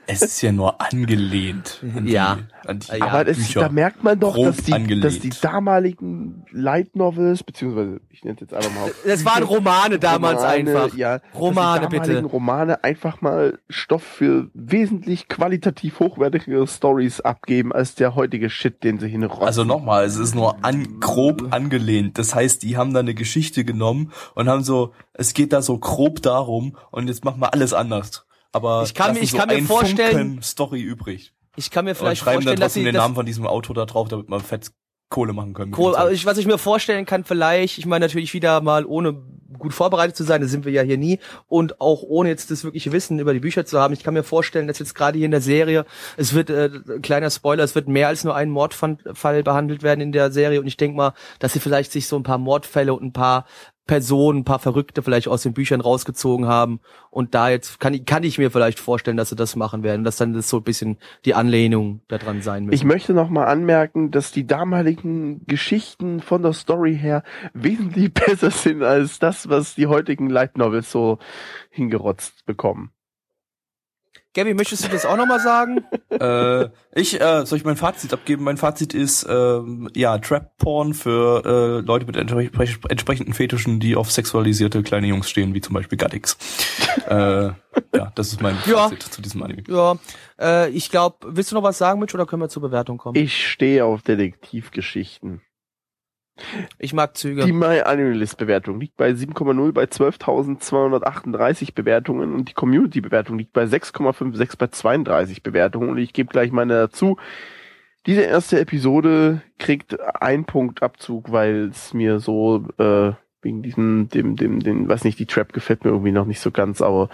Es ist ja nur angelehnt. An Ja. Die, an die Ja, aber Bücher. da merkt man doch, dass die, angelegt. dass die damaligen Light Novels beziehungsweise ich nenne es jetzt einfach mal. Das waren Romane damals Romane, einfach. Ja, Romane, bitte. Romane einfach mal Stoff für wesentlich qualitativ hochwertigere Stories abgeben als der heutige Shit, den sie hinrotzen. Also nochmal, es ist nur an, grob angelehnt. Das heißt, die haben da eine Geschichte genommen und haben so, es geht da so grob darum und jetzt machen wir alles anders. Aber Ich kann mir- ich so kann mir vorstellen- Funken Story übrig. Ich kann mir vielleicht schreiben dann vorstellen, dass sie den Namen von diesem Auto da drauf, damit man fett Kohle machen können. aber Zeug. ich, was ich mir vorstellen kann, vielleicht, ich meine natürlich wieder mal ohne gut vorbereitet zu sein, das sind wir ja hier nie, und auch ohne jetzt das wirkliche Wissen über die Bücher zu haben. Ich kann mir vorstellen, dass jetzt gerade hier in der Serie, es wird, äh, kleiner Spoiler, es wird mehr als nur ein Mordfall behandelt werden in der Serie und ich denke mal, dass sie vielleicht sich so ein paar Mordfälle und ein paar Personen, ein paar Verrückte vielleicht aus den Büchern rausgezogen haben und da jetzt kann ich kann ich mir vielleicht vorstellen, dass sie das machen werden, dass dann das so ein bisschen die Anlehnung daran sein müssen. Ich möchte noch mal anmerken, dass die damaligen Geschichten von der Story her wesentlich besser sind als das, was die heutigen Light Novels so hingerotzt bekommen. Gabby, möchtest du das auch noch mal sagen? äh, ich äh, soll ich mein Fazit abgeben? Mein Fazit ist ähm, ja Trap Porn für äh, Leute mit entspre entsprechenden Fetischen, die auf sexualisierte kleine Jungs stehen, wie zum Beispiel Gaddix. äh, ja, das ist mein Ja. Fazit zu diesem Anime. Ja, äh, ich glaube, willst du noch was sagen, Mitch, oder können wir zur Bewertung kommen? Ich stehe auf Detektivgeschichten. Ich mag Züge. Die My Anime List Bewertung liegt bei 7,0 bei 12.238 Bewertungen und die Community Bewertung liegt bei 6,56 bei 32 Bewertungen und ich gebe gleich meine dazu. Diese erste Episode kriegt einen Punkt Abzug, weil es mir so äh, wegen diesem dem dem dem weiß nicht die Trap gefällt mir irgendwie noch nicht so ganz, aber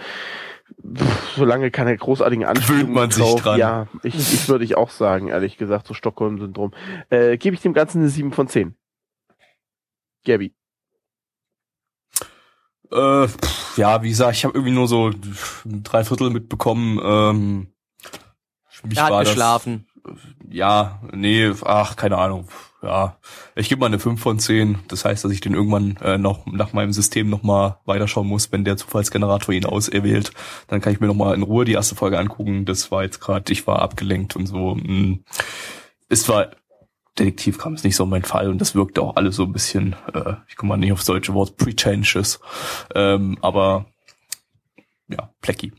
pff, solange keine großartigen Anspielungen man sich drauf, dran. Ja, ich, ich würde ich auch sagen, ehrlich gesagt, so Stockholm-Syndrom. Äh, gebe ich dem Ganzen eine 7 von 10. Gabby. Äh, pff, ja, wie gesagt, ich habe irgendwie nur so drei Viertel mitbekommen. Ähm, mich er hat war das- geschlafen. Ja, nee, ach, keine Ahnung. Ja, ich gebe mal eine 5 von 10. Das heißt, dass ich den irgendwann äh, noch nach meinem System nochmal weiterschauen muss, wenn der Zufallsgenerator ihn auserwählt. Dann kann ich mir nochmal in Ruhe die erste Folge angucken. Das war jetzt gerade, ich war abgelenkt und so. Hm. Es war Detektivkram ist nicht so mein Fall und das wirkte auch alles so ein bisschen, äh, ich komme mal nicht aufs deutsche Wort, pretentious. Ähm, aber ja, plecky.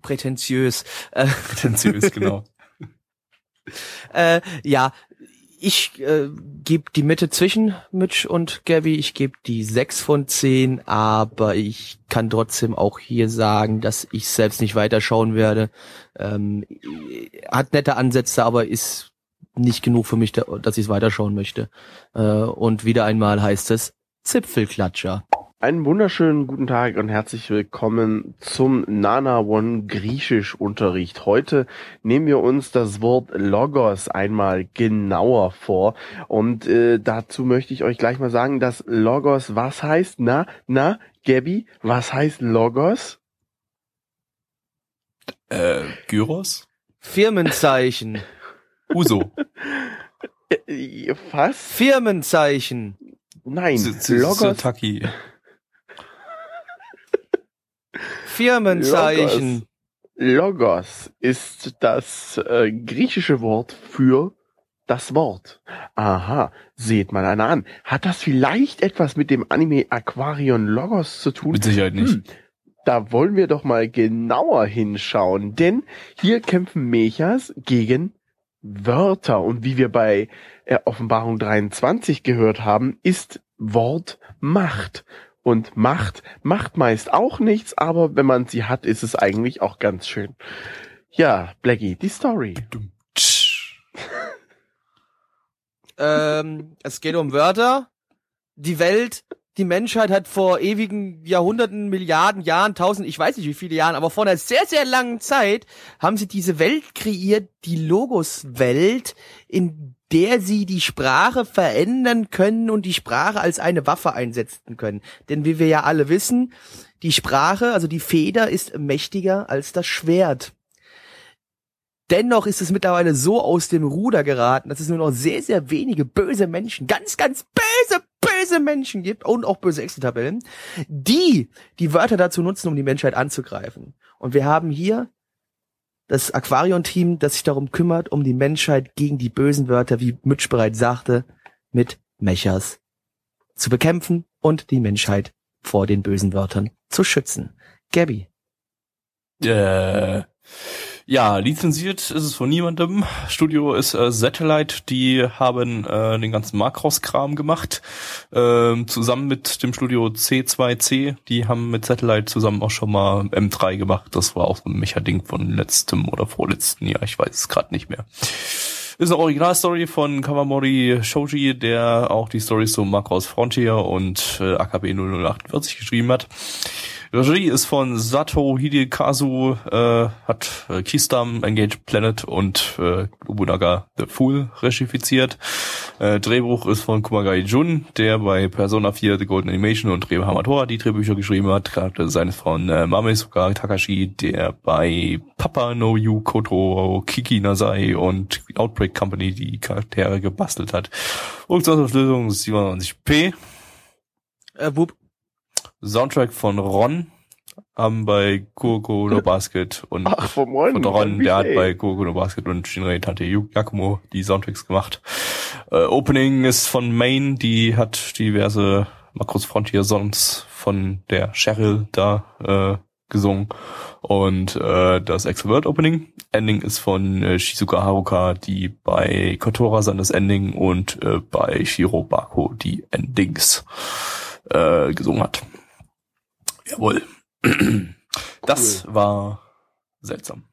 Prätentiös. Äh, Prätentiös, genau. Äh, ja, ich äh, gebe die Mitte zwischen Mitch und Gabby. Ich gebe die 6 von 10, aber ich kann trotzdem auch hier sagen, dass ich selbst nicht weiterschauen werde. Ähm, hat nette Ansätze, aber ist nicht genug für mich, da- dass ich es weiterschauen möchte. Äh, und wieder einmal heißt es Zipfelklatscher. Einen wunderschönen guten Tag und herzlich willkommen zum Nana One Griechisch Unterricht. Heute nehmen wir uns das Wort Logos einmal genauer vor und äh, dazu möchte ich euch gleich mal sagen, dass Logos was heißt? Na, na, Gabby, was heißt Logos? Äh, Gyros? Firmenzeichen. Uso. Äh, was? Firmenzeichen. Nein, Z- Logos, Taki. Firmenzeichen. Logos ist das äh, griechische Wort für das Wort. Aha, seht mal einer an. Hat das vielleicht etwas mit dem Anime Aquarion Logos zu tun? Mit Sicherheit nicht. Hm, da wollen wir doch mal genauer hinschauen, denn hier kämpfen Mechas gegen Wörter und wie wir bei äh, Offenbarung 23 gehört haben, ist Wort Macht. Und Macht macht meist auch nichts, aber wenn man sie hat, ist es eigentlich auch ganz schön. Ja, Blackie, die Story. Tsch. Ähm, es geht um Wörter. Die Welt, die Menschheit hat vor ewigen Jahrhunderten, Milliarden Jahren, tausend, ich weiß nicht wie viele Jahren, aber vor einer sehr, sehr langen Zeit haben sie diese Welt kreiert, die Logos-Welt, in der sie die Sprache verändern können und die Sprache als eine Waffe einsetzen können. Denn wie wir ja alle wissen, die Sprache, also die Feder, ist mächtiger als das Schwert. Dennoch ist es mittlerweile so aus dem Ruder geraten, dass es nur noch sehr, sehr wenige böse Menschen, ganz, ganz böse, böse Menschen gibt und auch böse Excel-Tabellen, die die Wörter dazu nutzen, um die Menschheit anzugreifen. Und wir haben hier das Aquarion-Team, das sich darum kümmert, um die Menschheit gegen die bösen Wörter, wie Mitch bereits sagte, mit Mechas zu bekämpfen und die Menschheit vor den bösen Wörtern zu schützen. Gabby. Äh, ja, lizenziert ist es von niemandem. Studio ist äh, Satellite, die haben äh, den ganzen Macross-Kram gemacht, ähm, zusammen mit dem Studio C2C. Die haben mit Satellite zusammen auch schon mal M3 gemacht. Das war auch so ein Mecha-Ding von letztem oder vorletzten Jahr, ich weiß es gerade nicht mehr. Ist eine Originalstory von Kawamori Shoji, der auch die Stories zu Macross Frontier und äh, AKB 0048 geschrieben hat. Regie ist von Sato Hidekazu, äh, hat äh, Keystam, Engage Planet und äh, Nobunaga The Fool regifiziert. Äh, Drehbuch ist von Kumagai Jun, der bei Persona 4 The Golden Animation und Rebe Hamatora die Drehbücher geschrieben hat. Charakter seines von äh, Mamesuka Takashi, der bei Papa no Yu Koto Kiki Nasai und Outbreak Company die Charaktere gebastelt hat. Produktionsauflösung 97p. Äh, Wup. Soundtrack von Ron haben bei Kuroko no Basket und Ach, vom Ron. von Ron, der hat bei Kuroko no Basket und Shinrei Tante Yakumo die Soundtracks gemacht. Äh, Opening ist von Main, die hat diverse Macros Frontier Songs von der Cheryl da äh, gesungen und äh, das Extrovert Opening. Ending ist von äh, Shizuka Haruka, die bei Kotora-san das Ending und äh, bei Shiro Bako die Endings äh, gesungen hat. Jawohl. Das war seltsam.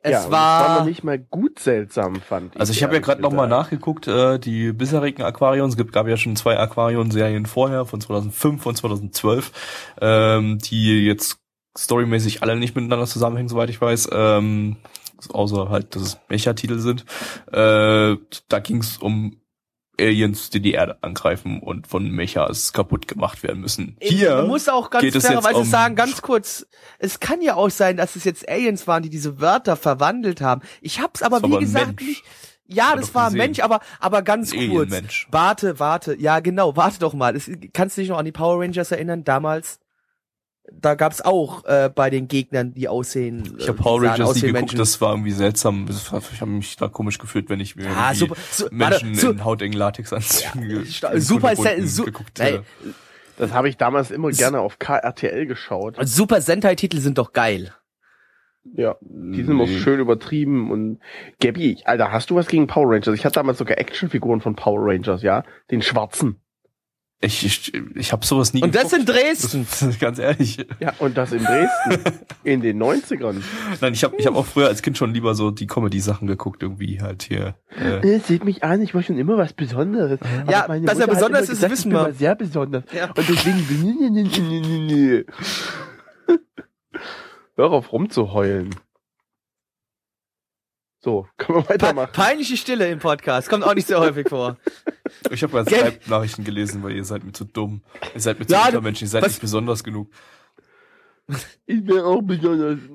Es ja, und war, noch nicht mal gut seltsam, fand ich. Also ich habe ja gerade noch mal gesagt. nachgeguckt, äh, die bisherigen Aquarions, es gibt, gab ja schon zwei Aquarion-Serien vorher, von 2005 und 2012, ähm, die jetzt storymäßig alle nicht miteinander zusammenhängen, soweit ich weiß, ähm, außer halt, dass es Mecha-Titel sind. Äh, da ging es um Aliens, die die Erde angreifen und von Mechas kaputt gemacht werden müssen. Hier man muss auch ganz fairerweise um- sagen, ganz kurz, es kann ja auch sein, dass es jetzt Aliens waren, die diese Wörter verwandelt haben. Ich hab's aber, Das wie aber gesagt, Mensch. nicht. Ja, das war ein. Mensch, aber, aber ganz Ein kurz. Warte, warte. Ja, genau, warte doch mal. Es, kannst du dich noch an die Power Rangers erinnern, damals? Da gab's auch äh, bei den Gegnern, die aussehen. Ich äh, habe Power Rangers nie geguckt, Menschen. das war irgendwie seltsam. Ich habe mich da komisch gefühlt, wenn ich mir Ah, super, su- Menschen warte, in hautengen Latexanzügen ge- Sta- in super kunterbunt Sen- su- geguckt Ey, hätte. Das habe ich damals immer gerne auf KRTL geschaut. Super Sentai-Titel sind doch geil. Ja, die sind immer Nee. schön übertrieben und Gabby, Alter, hast du was gegen Power Rangers? Ich hatte damals sogar Actionfiguren von Power Rangers, ja, den schwarzen. Ich, ich, ich habe sowas nie Und das in. Dresden. Das, ganz ehrlich. Ja, und das in Dresden in den 90ern. Nein, ich habe ich hab auch früher als Kind schon lieber so die Comedy-Sachen geguckt, irgendwie halt hier. Äh, Äh, seht mich an, ich war schon immer was Besonderes. Aber Ja, meine dass er besonders ist, gesagt, wissen wir. sehr besonders. Ja. Und deswegen. Hör auf rumzuheulen. So, können wir Pe weitermachen. peinliche Stille im Podcast. Kommt auch nicht so häufig vor. ich habe Gell? Skype-Nachrichten gelesen, weil ihr seid mir zu dumm. Ihr seid mir zu Ja, du- Untermenschen, ihr seid was- nicht besonders genug. Ich bin auch besonders.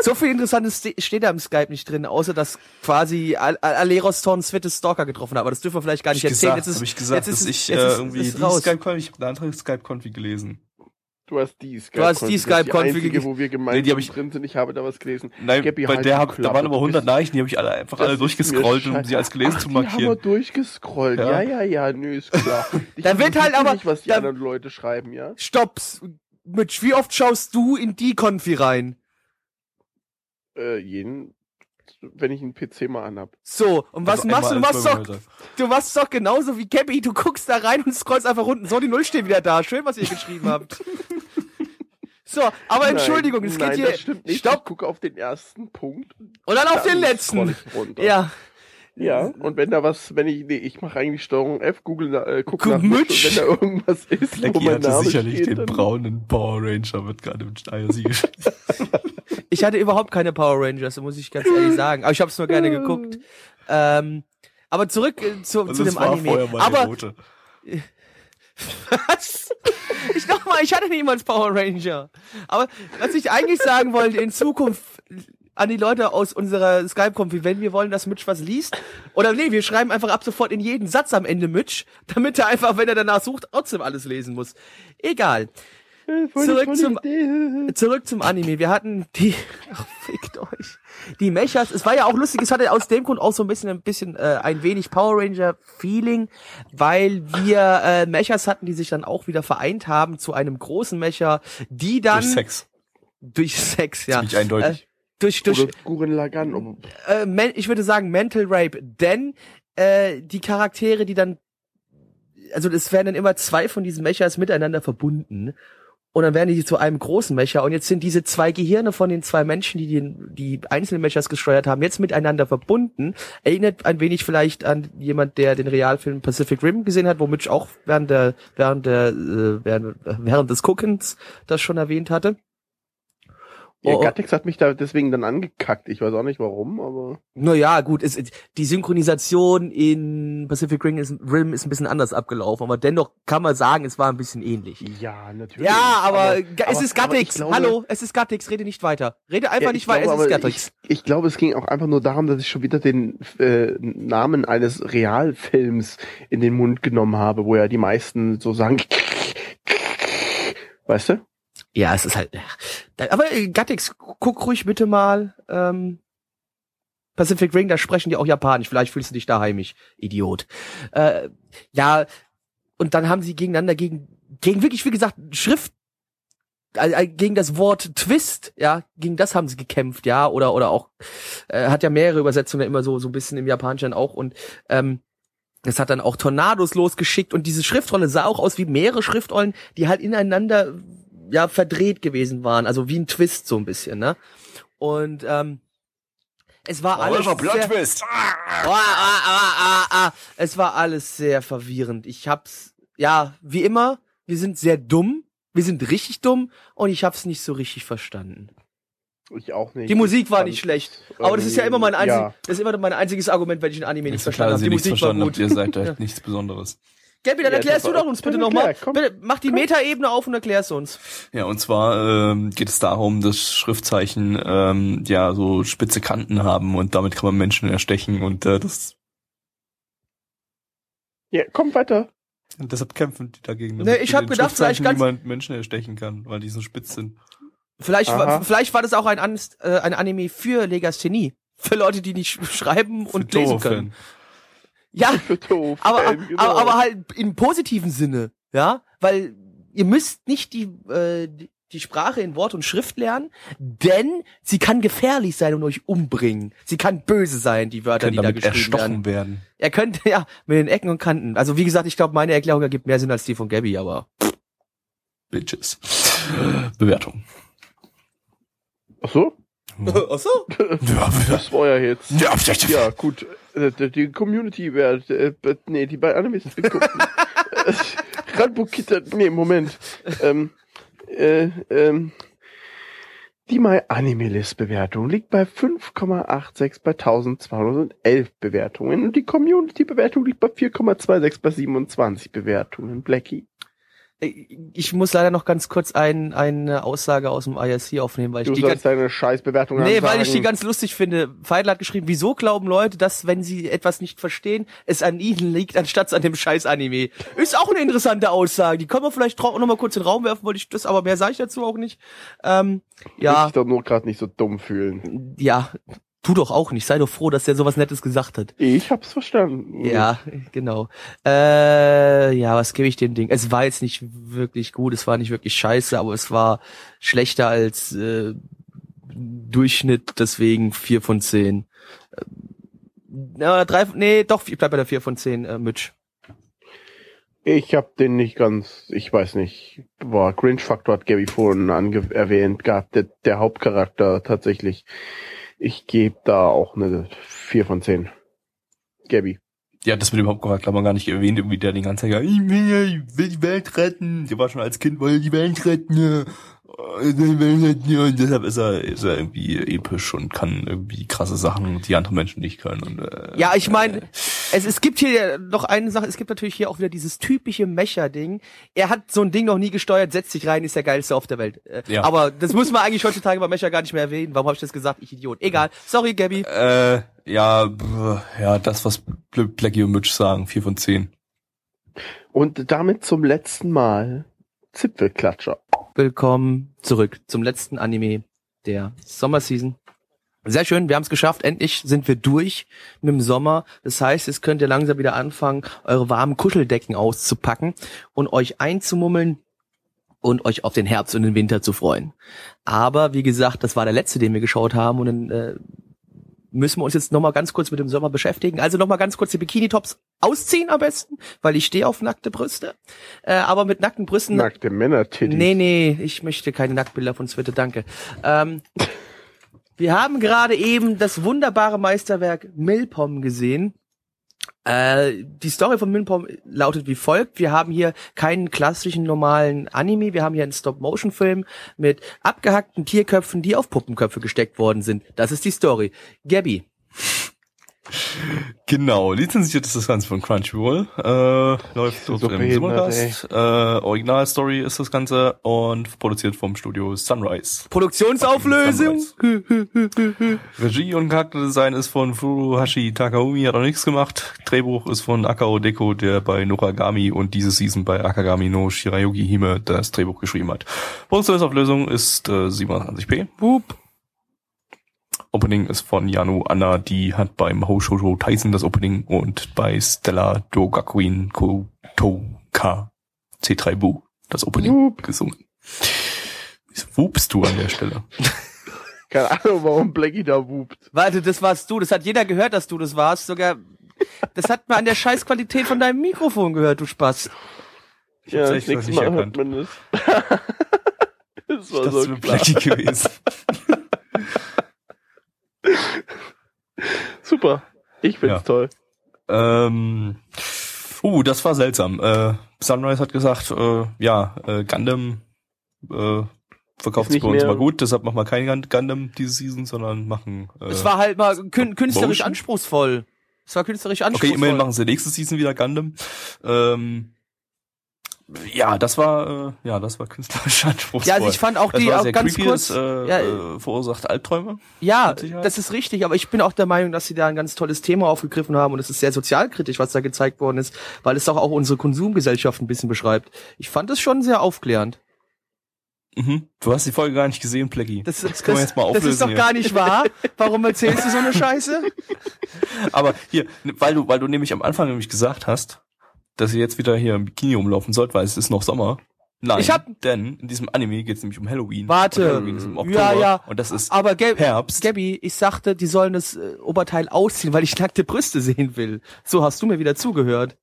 So viel Interessantes ste steht da im Skype nicht drin, außer dass quasi Al Al Aleros Thorns Switte Stalker getroffen hat. Aber das dürfen wir vielleicht gar nicht erzählen. gesagt, jetzt ist, hab ich gesagt, jetzt ist, dass ich jetzt äh, ist, irgendwie ist die raus. Skype-Konfi, ich habe eine andere Skype-Konfi gelesen. Du hast die Skype. Du hast die Skype-Konfi einzige, gelesen. wo wir gemeinsam Nee, die hab ich- drin sind. Ich habe da was gelesen. Nein, Gabby, bei halt der hab, da waren aber Du 100 bist- Nachrichten, die habe ich alle einfach Das alle durchgescrollt, um sie als gelesen Ach, zu Die haben wir markieren. durchgescrollt. Ja. Ja, ja, ja, nö, ist klar. Ich Da wird halt aber- Nicht, was die da- anderen Leute schreiben, ja? Stopps. Mitch, wie oft schaust du in die Konfi rein? Äh, jeden, wenn ich einen PC mal anhab. So, und was Also machst du? Du machst, doch, du machst doch genauso wie Gabby. Du guckst da rein und scrollst einfach unten. So, die Null steht wieder da. Schön, was ihr geschrieben habt. So, aber Entschuldigung, nein, es nein, geht hier. Das stimmt nicht. Ich Stopp. gucke auf den ersten Punkt. Und dann auf den Dann letzten. scroll ich runter. Ja. Ja, und wenn da was, wenn ich, nee, ich mache eigentlich Steuerung F, Google, äh, guck Guck, nach Mitch. Und wenn da irgendwas ist, wo Lecky mein hatte Name sicherlich steht, den braunen Power Ranger, wird gerade mit IRC geschrieben. Ich hatte überhaupt keine Power Rangers, muss ich ganz ehrlich sagen. Aber ich habe es nur gerne geguckt. Ähm, aber zurück äh, zu, zu dem Anime. aber rote. was? Ich nochmal, ich hatte niemals Power Ranger. Aber was ich eigentlich sagen wollte, in Zukunft an die Leute aus unserer Skype-Konfi, wenn wir wollen, dass Mitch was liest, oder nee, wir schreiben einfach ab sofort in jeden Satz am Ende Mitch, damit er einfach, wenn er danach sucht, trotzdem alles lesen muss. Egal. Voll Zurück zum- Idee. Zurück zum Anime. Wir hatten die, ach, fickt euch. Die Mechas, es war ja auch lustig, es hatte aus dem Grund auch so ein bisschen, ein bisschen, äh, ein wenig Power Ranger Feeling, weil wir, äh, Mechas hatten, die sich dann auch wieder vereint haben zu einem großen Mecha, die dann, Durch Sex. durch Sex, ja. Ziemlich eindeutig. Äh, durch, durch, Oder Gurren Lagann. um- äh, ich würde sagen Mental Rape, denn äh, die Charaktere, die dann, also es werden dann immer zwei von diesen Mechas miteinander verbunden und dann werden die zu einem großen Mecher und jetzt sind diese zwei Gehirne von den zwei Menschen, die die, die einzelnen Mechers gesteuert haben, jetzt miteinander verbunden. Erinnert ein wenig vielleicht an jemand, der den Realfilm Pacific Rim gesehen hat, womit ich auch während der während der äh, während, während des Guckens das schon erwähnt hatte. Ja, Oh, oh. Gattix hat mich da deswegen dann angekackt. Ich weiß auch nicht warum, aber. Naja, gut, es, die Synchronisation in Pacific Rim ist, Rim ist ein bisschen anders abgelaufen, aber dennoch kann man sagen, es war ein bisschen ähnlich. Ja, natürlich. Ja, aber, Ga- es aber- ist aber Gattix. glaube- Hallo, es ist Gattix, rede nicht weiter. Rede einfach Ja, nicht ich weiter, es ist aber Gattix. Ich, ich glaube, es ging auch einfach nur darum, dass ich schon wieder den äh, Namen eines Realfilms in den Mund genommen habe, wo ja die meisten so sagen, weißt du? Ja, es ist halt. Aber äh, Gattix, guck ruhig bitte mal. Ähm, Pacific Ring, da sprechen die auch Japanisch. Vielleicht fühlst du dich da heimisch, Idiot. Äh, ja, und dann haben sie gegeneinander gegen, gegen wirklich, wie gesagt, Schrift, äh, gegen das Wort Twist, ja, gegen das haben sie gekämpft, ja, oder oder auch äh, hat ja mehrere Übersetzungen immer so so ein bisschen im Japanischen auch und ähm, das hat dann auch Tornados losgeschickt und diese Schriftrolle sah auch aus wie mehrere Schriftrollen, die halt ineinander ja verdreht gewesen waren, also wie ein Twist so ein bisschen, ne? Und ähm, es war alles sehr, Plot-Twist. Ah, ah, ah, ah, ah. Es war alles sehr verwirrend. Ich hab's, ja, wie immer, wir sind sehr dumm, wir sind richtig dumm und ich hab's nicht so richtig verstanden. Ich auch nicht. Die Musik war Ich nicht schlecht, aber das ist ja immer mein einzig, das ist immer mein einziges Argument, wenn ich ein Anime nicht ja verstanden dass habe. ihr Die Musik war verstanden gut. habt, ihr seid Ja. halt nichts Besonderes. Gabi, dann Ja, erklärst du doch uns bitte nochmal. Bitte, mach die Metaebene auf und erklär's uns. Ja, und zwar ähm, geht es darum, dass Schriftzeichen ähm, ja so spitze Kanten haben und damit kann man Menschen erstechen und äh, das Ja, komm weiter. und deshalb kämpfen die dagegen. Nee, ich mit hab den gedacht, vielleicht ganz- niemand Menschen erstechen kann, weil die so spitz sind. Vielleicht, Aha. war, vielleicht war das auch ein, Anst- äh, ein Anime für Legasthenie. Für Leute, die nicht sch- schreiben und Für lesen können. Ja, doof. aber, ähm, genau. aber, aber halt im positiven Sinne, ja, weil ihr müsst nicht die, äh, die- die Sprache in Wort und Schrift lernen, denn sie kann gefährlich sein und euch umbringen. Sie kann böse sein, die Wörter, die da damit geschrieben erstochen werden. werden. Er könnte, ja, mit den Ecken und Kanten. Also wie gesagt, ich glaube, meine Erklärung ergibt mehr Sinn als die von Gabby, aber Bitches. Bewertung. Ach so? Ach so. Ja, Das war ja jetzt. ja, Ja, gut. Äh, Die Community wäre, äh, nee, die bei Animes gucken. Nee, Moment. Ähm, äh, ähm, die My Anime List Bewertung liegt bei 5,86 bei 1211 Bewertungen und die Community Bewertung liegt bei 4,26 bei 27 Bewertungen. Blackie. Ich muss leider noch ganz kurz ein, eine Aussage aus dem IRC aufnehmen, weil ich Du die ganz, deine Scheißbewertung Nee, ansagen. weil ich die ganz lustig finde. Feidel hat geschrieben, wieso glauben Leute, dass, wenn sie etwas nicht verstehen, es an ihnen liegt, anstatt an dem scheiß Anime. Ist auch eine interessante Aussage. Die können wir vielleicht noch mal kurz in den Raum werfen, wollte ich das, aber mehr sage ich dazu auch nicht. Ähm, ja. ja, Ich doch nur gerade nicht so dumm fühlen. ja, tu doch auch nicht. Sei doch froh, dass der sowas Nettes gesagt hat. Ich hab's verstanden. Ja, genau. Äh, ja, was gebe ich dem Ding? Es war jetzt nicht wirklich gut, es war nicht wirklich scheiße, aber es war schlechter als äh, Durchschnitt, deswegen vier von zehn. Äh, drei, nee, doch, ich bleib bei der vier von zehn, äh, Mitch. Ich hab den nicht ganz, ich weiß nicht, boah, Grinch-Faktor hat Gabby vorhin ange erwähnt gehabt, der, der Hauptcharakter tatsächlich. Ich gebe da auch eine 4 von 10. Gabby. Ja, das mit dem Hauptcharakter haben wir gar nicht erwähnt, irgendwie der den ganzen Tag, ich will, ich will die Welt retten. Der war schon als Kind, wollte die Welt retten. ja. Ich will die Welt retten, ja. Und deshalb ist er, ist er irgendwie episch und kann irgendwie krasse Sachen, die andere Menschen nicht können. Und, äh, Ja, ich meine, es, es gibt hier noch eine Sache, es gibt natürlich hier auch wieder dieses typische Mecher-Ding. Er hat so ein Ding noch nie gesteuert, setzt sich rein, ist der geilste auf der Welt. Äh, Ja. Aber das muss man eigentlich heutzutage bei Mecher gar nicht mehr erwähnen. Warum habe ich das gesagt? Ich Idiot. Egal. Sorry, Gabby. Äh, ja, ja, das, was Bl- Blackie und Mitch sagen, vier von zehn. Und damit zum letzten Mal Zipfelklatscher. Willkommen zurück zum letzten Anime der Sommerseason. Sehr schön, wir haben es geschafft. Endlich sind wir durch mit dem Sommer. Das heißt, jetzt könnt ihr langsam wieder anfangen, eure warmen Kuscheldecken auszupacken und euch einzumummeln und euch auf den Herbst und den Winter zu freuen. Aber wie gesagt, das war der letzte, den wir geschaut haben und dann äh, müssen wir uns jetzt nochmal ganz kurz mit dem Sommer beschäftigen. Also nochmal ganz kurz die Bikini-Tops ausziehen am besten, weil ich stehe auf nackte Brüste. Äh, aber mit nackten Brüsten. Nackte Männer Nee, nee, ich möchte keine Nacktbilder von Twitter, danke. Ähm, wir haben gerade eben das wunderbare Meisterwerk Milpom gesehen. Äh, die Story von Milpom lautet wie folgt. Wir haben hier keinen klassischen normalen Anime, wir haben hier einen Stop-Motion-Film mit abgehackten Tierköpfen, die auf Puppenköpfe gesteckt worden sind. Das ist die Story. Gabby, Genau, lizenziert ist das Ganze von Crunchyroll. Äh, läuft So dort im behindert, Simulcast. Äh, Originalstory ist das Ganze und produziert vom Studio Sunrise. Produktionsauflösung. Regie und Charakterdesign ist von Furuhashi Takaumi, hat noch nichts gemacht. Drehbuch ist von Akao Deko, der bei Noragami und diese Season bei Akagami no Shirayuki Hime das Drehbuch geschrieben hat. Produktionsauflösung ist äh, 27p. Boop. Opening ist von Yano Anna, die hat beim Hoshoujo Tyson das Opening und bei Stella Dogakuin Kotoka C3 Bu das Opening Wup. gesungen. Wieso wupst du an der Stelle? Keine Ahnung, warum Blackie da wupt. Warte, das warst du. Das hat jeder gehört, dass du das warst. Sogar, das hat man an der Scheißqualität von deinem Mikrofon gehört, du Spaß. Ich hab's Ja, echt das was nächste nicht Mal erkannt. hört man das. das war so ist eine klar. Blackie gewesen. Super. Ich find's Ja. toll. Ähm, uh, das war seltsam. Äh, Sunrise hat gesagt, äh, ja, äh, Gundam äh, verkauft sich bei uns mal gut, deshalb machen wir kein Gun- Gundam diese Season, sondern machen. Äh, Es war halt mal kün künstlerisch Motion? anspruchsvoll. Es war künstlerisch okay, anspruchsvoll. immerhin machen sie nächste Season wieder Gundam. Ähm, ja, das war äh, ja, das war künstlerisch anspruchsvoll. ja, also ich fand auch das die auch ganz creepy, kurz. es, äh, ja, äh, verursacht Albträume. ja, das ist richtig, aber ich bin auch der Meinung, dass sie da ein ganz tolles Thema aufgegriffen haben und es ist sehr sozialkritisch, was da gezeigt worden ist, weil es doch auch unsere Konsumgesellschaft ein bisschen beschreibt. Ich fand es schon sehr aufklärend. Mhm. Du hast die Folge gar nicht gesehen, Plecky. Das, das, können wir jetzt mal das ist auflösen doch hier. gar nicht wahr. Warum erzählst du so eine Scheiße? Aber hier, weil du, weil du nämlich am Anfang nämlich gesagt hast, dass ihr jetzt wieder hier im Bikini rumlaufen sollt, weil es ist noch Sommer. Nein, Ich hab- denn in diesem Anime geht es nämlich um Halloween. Warte. Halloween ist im Oktober. Ja, ja. Und das ist Aber Gab Herbst. Gabby, ich sagte, die sollen das äh, Oberteil ausziehen, weil ich nackte Brüste sehen will. So hast du mir wieder zugehört.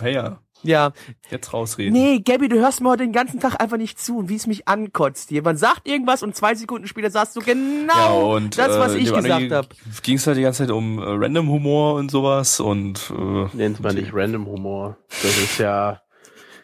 hey, ja, Ja. jetzt rausreden. Nee, Gabby, du hörst mir heute den ganzen Tag einfach nicht zu und wie es mich ankotzt. Jemand sagt irgendwas und zwei Sekunden später sagst du ja, genau und das, was äh, ich gesagt habe. Ging es halt die ganze Zeit um äh, Random Humor und sowas und äh, Nennt's mal nicht Random Humor. Das ist ja,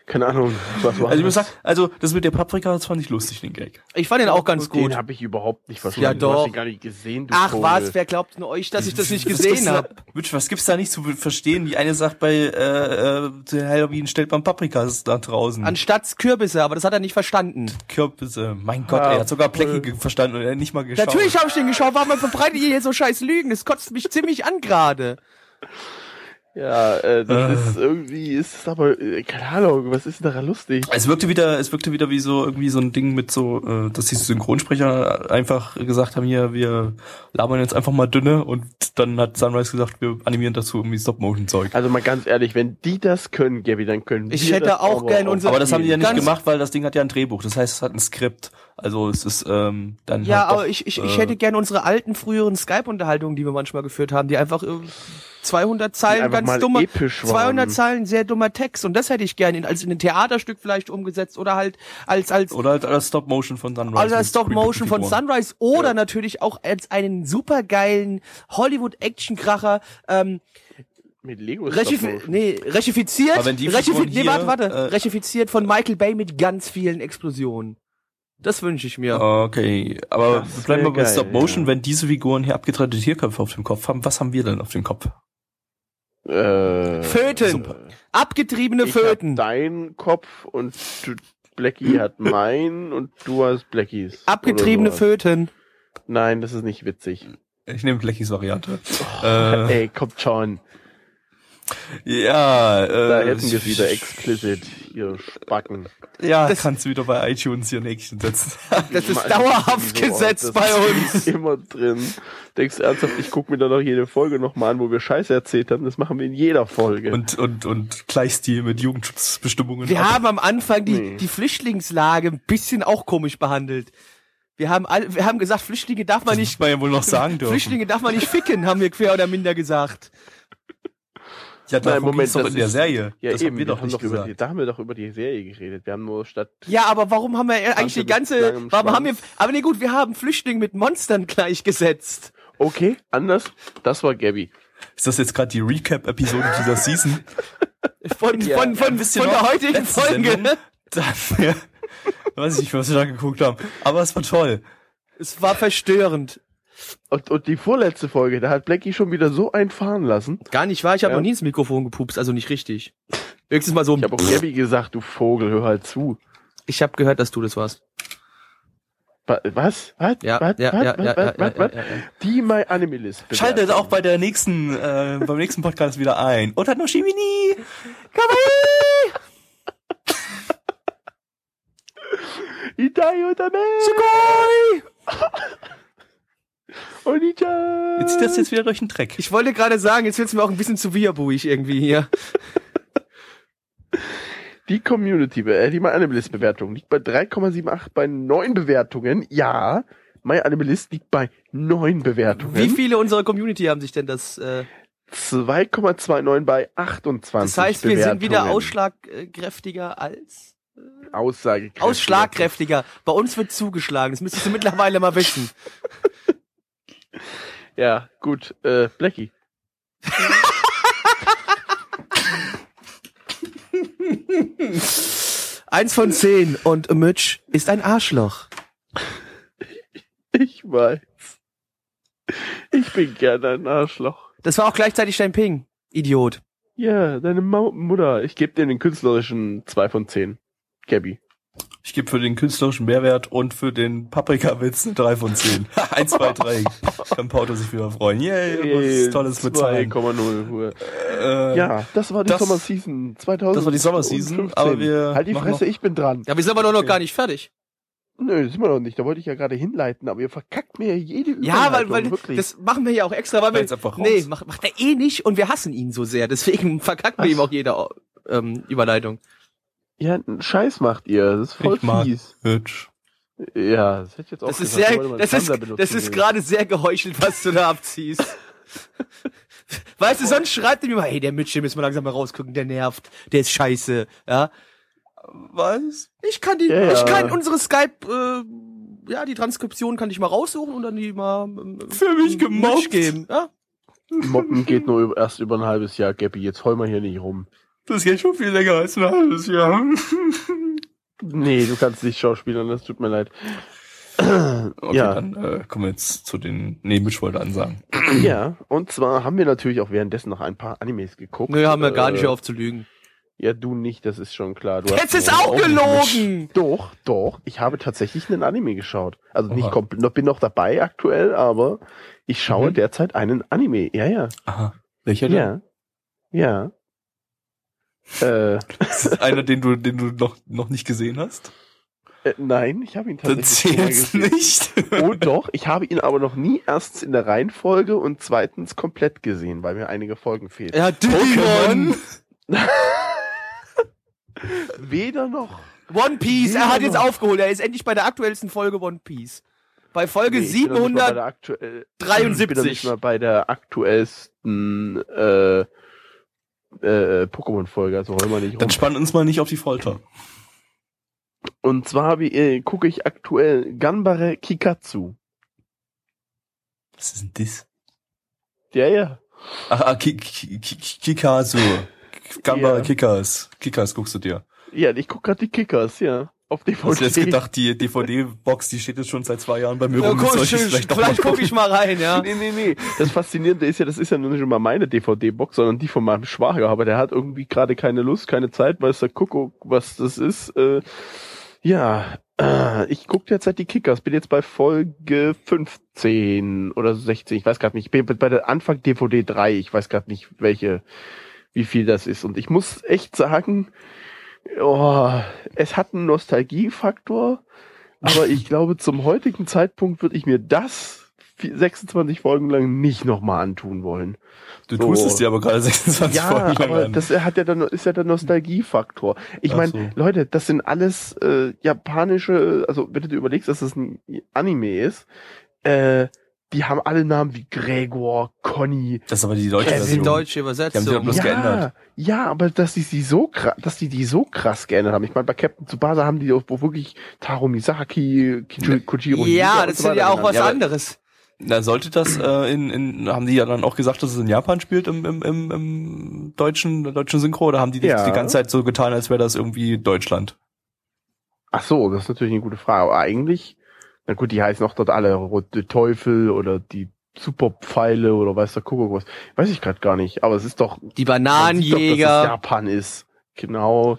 keine Ahnung, was war also ich muss das? sagen, also das mit der Paprika, das fand ich lustig, den Gag. Ich fand den auch ganz gut. Den habe ich überhaupt nicht verstanden. Ja, Du hast doch. ihn gar nicht gesehen, du Ach Vogel. was, wer glaubt denn euch, dass ich das nicht gesehen habe? Mensch, was gibt's da nicht zu verstehen? Die eine sagt bei äh, äh, Halloween stellt man Paprikas da draußen. Anstatt Kürbisse, aber das hat er nicht verstanden. Kürbisse. Mein Gott, Ja, er hat sogar. Plecki ge- verstanden und er hat nicht mal geschaut. Natürlich habe ich den geschaut, warum verbreitet ihr hier so scheiß Lügen? Das kotzt mich ziemlich an gerade. Ja, äh, das Äh. ist irgendwie, ist es aber, äh, keine Ahnung, was ist denn daran lustig? Es wirkte wieder, es wirkte wieder wie so irgendwie so ein Ding mit so, äh, dass die Synchronsprecher einfach gesagt haben, hier, wir labern jetzt einfach mal dünne und dann hat Sunrise gesagt, wir animieren dazu irgendwie Stop-Motion-Zeug. Also mal ganz ehrlich, wenn die das können, Gabby, dann können Ich wir hätte das auch aber gern unser- Aber das haben die ja nicht gemacht, weil das Ding hat ja ein Drehbuch. Das heißt, es hat ein Skript. Also es ist ähm, dann Ja, halt doch, aber ich, ich, ich äh, hätte gern unsere alten, früheren Skype-Unterhaltungen, die wir manchmal geführt haben, die einfach äh, 200 Zeilen ganz dummer, episch waren. 200 Zeilen sehr dummer Text und das hätte ich gern in, als in ein Theaterstück vielleicht umgesetzt oder halt als als Oder halt als Stop-Motion von Sunrise. also als Stop Motion von. Sunrise oder natürlich auch als einen supergeilen Hollywood Actionkracher ähm, mit Lego rechif Stop-Motion. nee, rechifiziert rechifi nee, warte, warte, äh, rechifiziert von Michael Bay mit ganz vielen Explosionen. Das wünsche ich mir. Okay, aber Das bleiben wir bei geil, Stop-Motion. ja. Wenn diese Figuren hier abgetrennte Tierköpfe auf dem Kopf haben, was haben wir denn auf dem Kopf? Äh, Föten. Super. Abgetriebene ich hab Föten. deinen Kopf und Blackie hat meinen und du hast Blackies. Abgetriebene. Föten. Nein, das ist nicht witzig. Ich nehme Blackies Variante. äh, Ey, kommt schon. Ja, äh, Da hätten wir es wieder explicit, ihr Spacken. Ja, Das- kannst du wieder bei iTunes hier ein Häkchen setzen. Das ist dauerhaft so, gesetzt das bei ist uns. Immer drin. Denkst du ernsthaft, ich gucke mir da noch jede Folge nochmal an, wo wir Scheiße erzählt haben. Das machen wir in jeder Folge. Und, und, und Gleichstil mit Jugendschutzbestimmungen. Wir ab. haben am Anfang die, Nee. die Flüchtlingslage ein bisschen auch komisch behandelt. Wir haben all, wir haben gesagt, Flüchtlinge darf man Das nicht, man ja wohl noch sagen dürfen. Flüchtlinge darf man nicht ficken, haben wir quer oder minder gesagt. Ja, Nein, Moment, doch in der Serie. Ja, das eben, haben wir doch haben nicht gesagt. die, da haben wir doch über die Serie geredet. Wir haben nur statt Ja, aber warum haben wir eigentlich die ganze, warum haben wir, aber nee gut, wir haben Flüchtlinge mit Monstern gleichgesetzt. Okay, anders. Das war Gabby. Ist das jetzt gerade die Recap-Episode dieser Season? Von, Ja, von, von, wisst ihr von der heutigen Folge. Sendung. Da haben wir, weiß ich nicht, was wir da geguckt haben. Aber es war toll. Es war verstörend. Und, und die vorletzte Folge, da hat Blackie schon wieder so einen fahren lassen. Gar nicht wahr, ich habe Ja. noch nie ins Mikrofon gepupst, also nicht richtig. Höchstens mal so. Ich habe auch Gabby gesagt, du Vogel, hör halt zu. Ich habe gehört, dass du das warst. Wa- Was? Was? Ja, was? ja, was? ja, was? ja, was? ja, was? ja, was? ja, ja. Die My Anime List. Schaltet auch bei der nächsten, äh, beim nächsten Podcast wieder ein. Und hat noch Shimini. Kawaii! Itai Otame! Onichan! Jetzt zieht das jetzt wieder durch den Dreck. Ich wollte gerade sagen, jetzt wird's mir auch ein bisschen zu wiabuig irgendwie hier. Die Community, äh, die My Anime List Bewertung liegt bei 3,78 bei 9 Bewertungen. Ja, My Anime List liegt bei 9 Bewertungen. Wie viele unserer Community haben sich denn das, äh, 2,29 bei 28 das heißt, wir sind wieder ausschlagkräftiger als? Aussage. Ausschlagkräftiger. Bei uns wird zugeschlagen, das müsstest du mittlerweile mal wissen. Ja, gut, äh, Blackie. Eins von zehn und Mitch ist ein Arschloch. Ich weiß. Ich bin gerne ein Arschloch. Das war auch gleichzeitig dein Ping. Idiot. Ja, deine Mau Mutter. Ich gebe dir den künstlerischen 2 von 10. Gabby. Ich gebe für den künstlerischen Mehrwert und für den Paprikawitz eine 3 von 10. 1, 2, 3. Kann Pauto sich wieder freuen. Yay, was Tolles mit Zahlen. 2,0. Äh, Ja, das war die das- Sommerseason 2000. das war die Sommerseason, aber wir Halt die Fresse, noch- ich bin dran. Ja, wir sind aber doch noch gar nicht fertig. Nö, sind wir noch nicht. Da wollte ich ja gerade hinleiten, aber ihr verkackt mir jede Überleitung. Ja, weil, weil wirklich. das machen wir ja auch extra, weil wir einfach raus. nee, macht, macht er eh nicht und wir hassen ihn so sehr. Deswegen verkacken wir Was? ihm auch jede ähm, Überleitung. ja, einen Scheiß macht ihr. Das ist voll Ich mag fies. Ja, das hätte ich jetzt auch Das ist gesagt. sehr, wollte mal das ist, das ist gerade sehr geheuchelt, was du da abziehst. Weißt du, sonst schreibt er mir mal, hey, der Mitch, den müssen wir langsam mal rausgucken, der nervt, der ist scheiße, ja. Was? Ich kann die, Ja, ich kann unsere Skype, äh, ja, die Transkription kann ich mal raussuchen und dann die mal ähm, Für mich gemobbt. Geben, ja. Mobben geht nur über, erst über ein halbes Jahr, Gabby. Jetzt heul mal hier nicht rum. Das geht schon viel länger als ein halbes Jahr. Nee, du kannst nicht schauspielern, das tut mir leid. Okay, Ja. dann äh, kommen wir jetzt zu den Nebenschwollte ansagen. Ja, und zwar haben wir natürlich auch währenddessen noch ein paar Animes geguckt. Nö, haben wir gar nicht Äh, auf zu lügen. Ja, du nicht, das ist schon klar. Du Jetzt ist auch nicht gelogen! Doch, doch. Ich habe tatsächlich einen Anime geschaut. Also nicht Oha. komplett, noch bin noch dabei aktuell, aber ich schaue Mhm. derzeit einen Anime. Ja, ja. Aha. Welcher denn? Ja. Ja. Äh, Das ist einer, den du, den du noch, noch nicht gesehen hast? äh, nein, ich habe ihn Dann tatsächlich mal zählt's gesehen. nicht. Oh doch, ich habe ihn aber noch nie erstens in der Reihenfolge und zweitens komplett gesehen, weil mir einige Folgen fehlen. Ja, Digimon! Weder noch. One Piece, Ja, er hat jetzt noch. aufgeholt, er ist endlich bei der aktuellsten Folge One Piece. Bei Folge Nee, ich bin noch nicht mal bei 700, der aktuell- 73. Ich bin nicht mal bei der aktuellsten äh, äh, Pokémon-Folge, also hol mal nicht rum. Dann spann uns mal nicht auf die Folter. Und zwar habe ich, äh, gucke ich aktuell Ganbare Kikatsu. Was ist denn das? Ja, ja. Ach, ah, Ki- Ki- Ki- Kikasu. Gamba Ja. Kickers. Kickers guckst du dir. Ja, ich gucke gerade die Kickers, ja. Auf DVD. Hast du jetzt gedacht, die DVD-Box, die steht jetzt schon seit zwei Jahren bei mir ja, rum. guck, schön, vielleicht vielleicht gucke ich mal rein, ja. Nee, nee, nee. Das Faszinierende ist ja, das ist ja nur nicht mal meine DVD-Box, sondern die von meinem Schwager. Aber der hat irgendwie gerade keine Lust, keine Zeit, weiß der Kuckuck, was das ist. Äh, ja, äh, ich gucke derzeit die Kickers. Bin jetzt bei Folge 15 oder 16. Ich weiß gerade nicht. Ich bin bei der Anfang DVD 3. Ich weiß gerade nicht, welche, wie viel das ist. Und ich muss echt sagen, oh, es hat einen Nostalgiefaktor. Aber ich glaube, zum heutigen Zeitpunkt würde ich mir das vier- 26 Folgen lang nicht nochmal antun wollen. Du So. tust es dir aber gerade 26 Ja, Folgen lang aber an. das hat ja dann, ist ja der Nostalgiefaktor. Ich meine, so. Leute, das sind alles äh, japanische, also wenn du überlegst, dass das ein Anime ist, äh, die haben alle Namen wie Gregor, Conny. das ist aber die deutsche Kevin Version. Die deutsche Die haben Übersetzung. sie doch bloß ja, geändert. ja, aber dass die sie so krass, dass die die so krass geändert haben. Ich meine, bei Captain Tsubasa haben die auch wo wirklich Taro Misaki, Kojiro ja, und das so ist ja auch was aber- anderes. Na, sollte das äh, in, in, haben die ja dann auch gesagt, dass es in Japan spielt im, im, im, im deutschen, deutschen Synchro, oder haben die das Ja. die ganze Zeit so getan, als wäre das irgendwie Deutschland? Ach so, das ist natürlich eine gute Frage. Aber eigentlich, na gut, die heißen auch dort alle Rote Teufel oder die Superpfeile oder weiß der Kuckuck was. Weiß ich gerade gar nicht. Aber es ist doch, Die sieht doch, dass es Bananenjäger. Japan ist. Genau.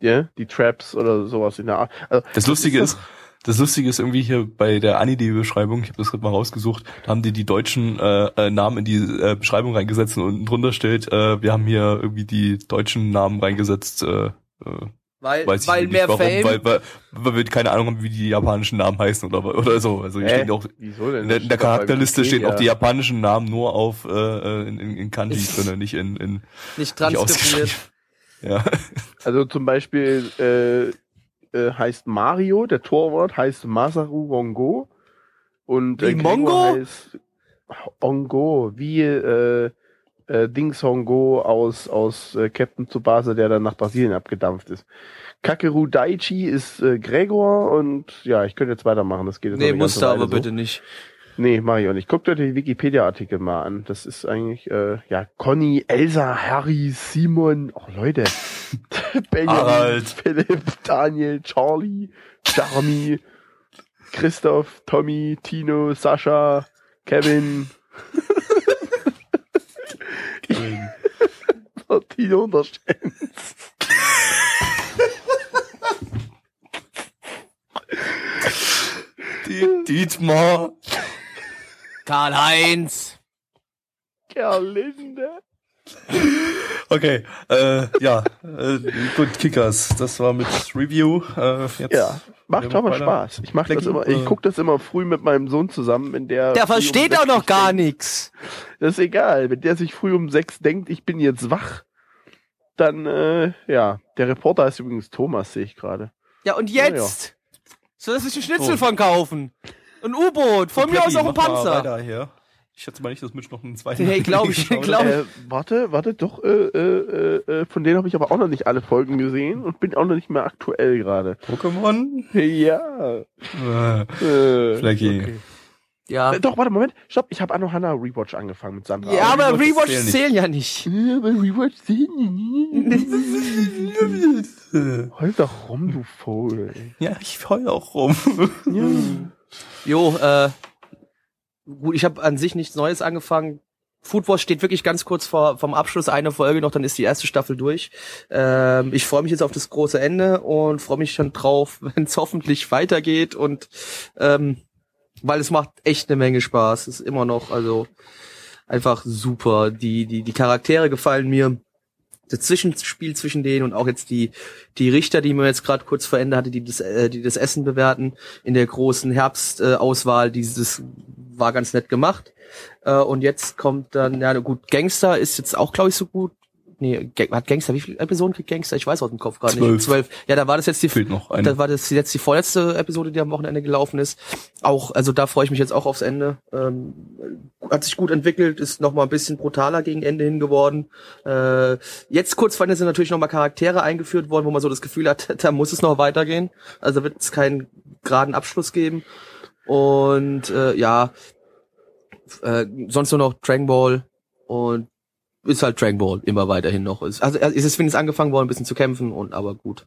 Ja, die Traps oder sowas in der Art. Also, Das Lustige doch- ist, das Lustige ist irgendwie hier bei der Anide-Beschreibung, ich habe das gerade mal rausgesucht, da haben die die deutschen äh, äh, Namen in die äh, Beschreibung reingesetzt und unten drunter steht, äh, wir haben hier irgendwie die deutschen Namen reingesetzt, äh, äh, Weil, weiß ich weil nicht mehr warum, Fame. weil, weil, weil wir keine Ahnung haben, wie die japanischen Namen heißen oder oder so. Also hier Hä? stehen auch Wieso denn? in der, in der Charakterliste stehen auch die japanischen Namen nur auf äh, äh, in, in, in Kanji drinne, nicht in, in nicht transkribiert. Ja. Also zum Beispiel äh, äh, heißt Mario, der Torwart heißt Masaru Ongo und Wie äh, Gregor Mongo? heißt Ongo, wie äh, äh, Dings Hongo aus aus äh, Captain Tsubasa, der dann nach Brasilien abgedampft ist. Kakeru Daichi ist äh, Gregor und ja, ich könnte jetzt weitermachen, das geht jetzt Nee, musst du aber so. bitte nicht. Nee, mach ich auch nicht. Guckt euch die Wikipedia-Artikel mal an. Das ist eigentlich, äh, ja, Conny, Elsa, Harry, Simon, oh Leute. Benjamin, Harald. Philipp, Daniel, Charlie, Jeremy, Christoph, Tommy, Tino, Sascha, Kevin, Der Stenz. Die, Dietmar. Karl-Heinz. Gerlinde. Okay, äh, ja, äh, gut, Kickers, das war mit Review. Äh, jetzt Ja, macht aber. Spaß. Ich mach das Blackie, immer, ich äh, guck das immer früh mit meinem Sohn zusammen, wenn der. Der um versteht sechs auch noch gar nichts. Das ist egal. Wenn der sich früh um sechs denkt, ich bin jetzt wach, dann, äh, ja. Der Reporter ist übrigens Thomas, sehe ich gerade. Ja, und Ja, jetzt? Soll das sich ein Schnitzel Oh. von kaufen? Ein U-Boot, von mir aus auch ein Mach mal Panzer. Ich schätze mal nicht, dass Mitch noch einen zweiten. Nee, glaub ich, glaub ich. Äh, warte, warte, doch, äh, äh, äh, von denen habe ich aber auch noch nicht alle Folgen gesehen und bin auch noch nicht mehr aktuell gerade. Pokémon? Ja. Äh, Äh, Flecki. okay. Ja. Äh, doch, warte, Moment. Stopp, ich habe Anohana Rewatch angefangen mit Sandra. Ja, aber Rewatch zählen nicht. zählen ja nicht. Äh, aber Rewatch sehen. Heul doch rum, du Vogel. Ja, ich heul auch rum. Ja. Jo, äh, gut, ich habe an sich nichts Neues angefangen. Food Wars steht wirklich ganz kurz vor vom Abschluss eine Folge noch, dann ist die erste Staffel durch. Ähm, ich freue mich jetzt auf das große Ende und freue mich schon drauf, wenn es hoffentlich weitergeht und ähm, weil es macht echt eine Menge Spaß. Ist immer noch also einfach super. Die die die Charaktere gefallen mir. Das Zwischenspiel zwischen denen und auch jetzt die die Richter, die mir jetzt gerade kurz vor Ende hatte, die das äh, die das Essen bewerten in der großen Herbstauswahl, äh, dieses war ganz nett gemacht. Äh, und jetzt kommt dann, ja gut, Gangster ist jetzt auch, glaube ich, so gut. Nee, hat Gangster, wie viele Episoden kriegt Gangster? Ich weiß aus dem Kopf gerade nicht. Zwölf. Ja, da war das jetzt die Fehlt noch eine. das war das jetzt die vorletzte Episode, die am Wochenende gelaufen ist. Auch, also da freue ich mich jetzt auch aufs Ende. Ähm, hat sich gut entwickelt, ist noch mal ein bisschen brutaler gegen Ende hin geworden. Äh, jetzt kurz vor Ende sind natürlich noch mal Charaktere eingeführt worden, wo man so das Gefühl hat, da muss es noch weitergehen. Also wird es keinen geraden Abschluss geben. Und äh, ja, äh, sonst nur noch Dragon Ball und ist halt Dragon Ball immer weiterhin noch. Ist- Also es ist wenigstens angefangen worden, ein bisschen zu kämpfen und aber gut.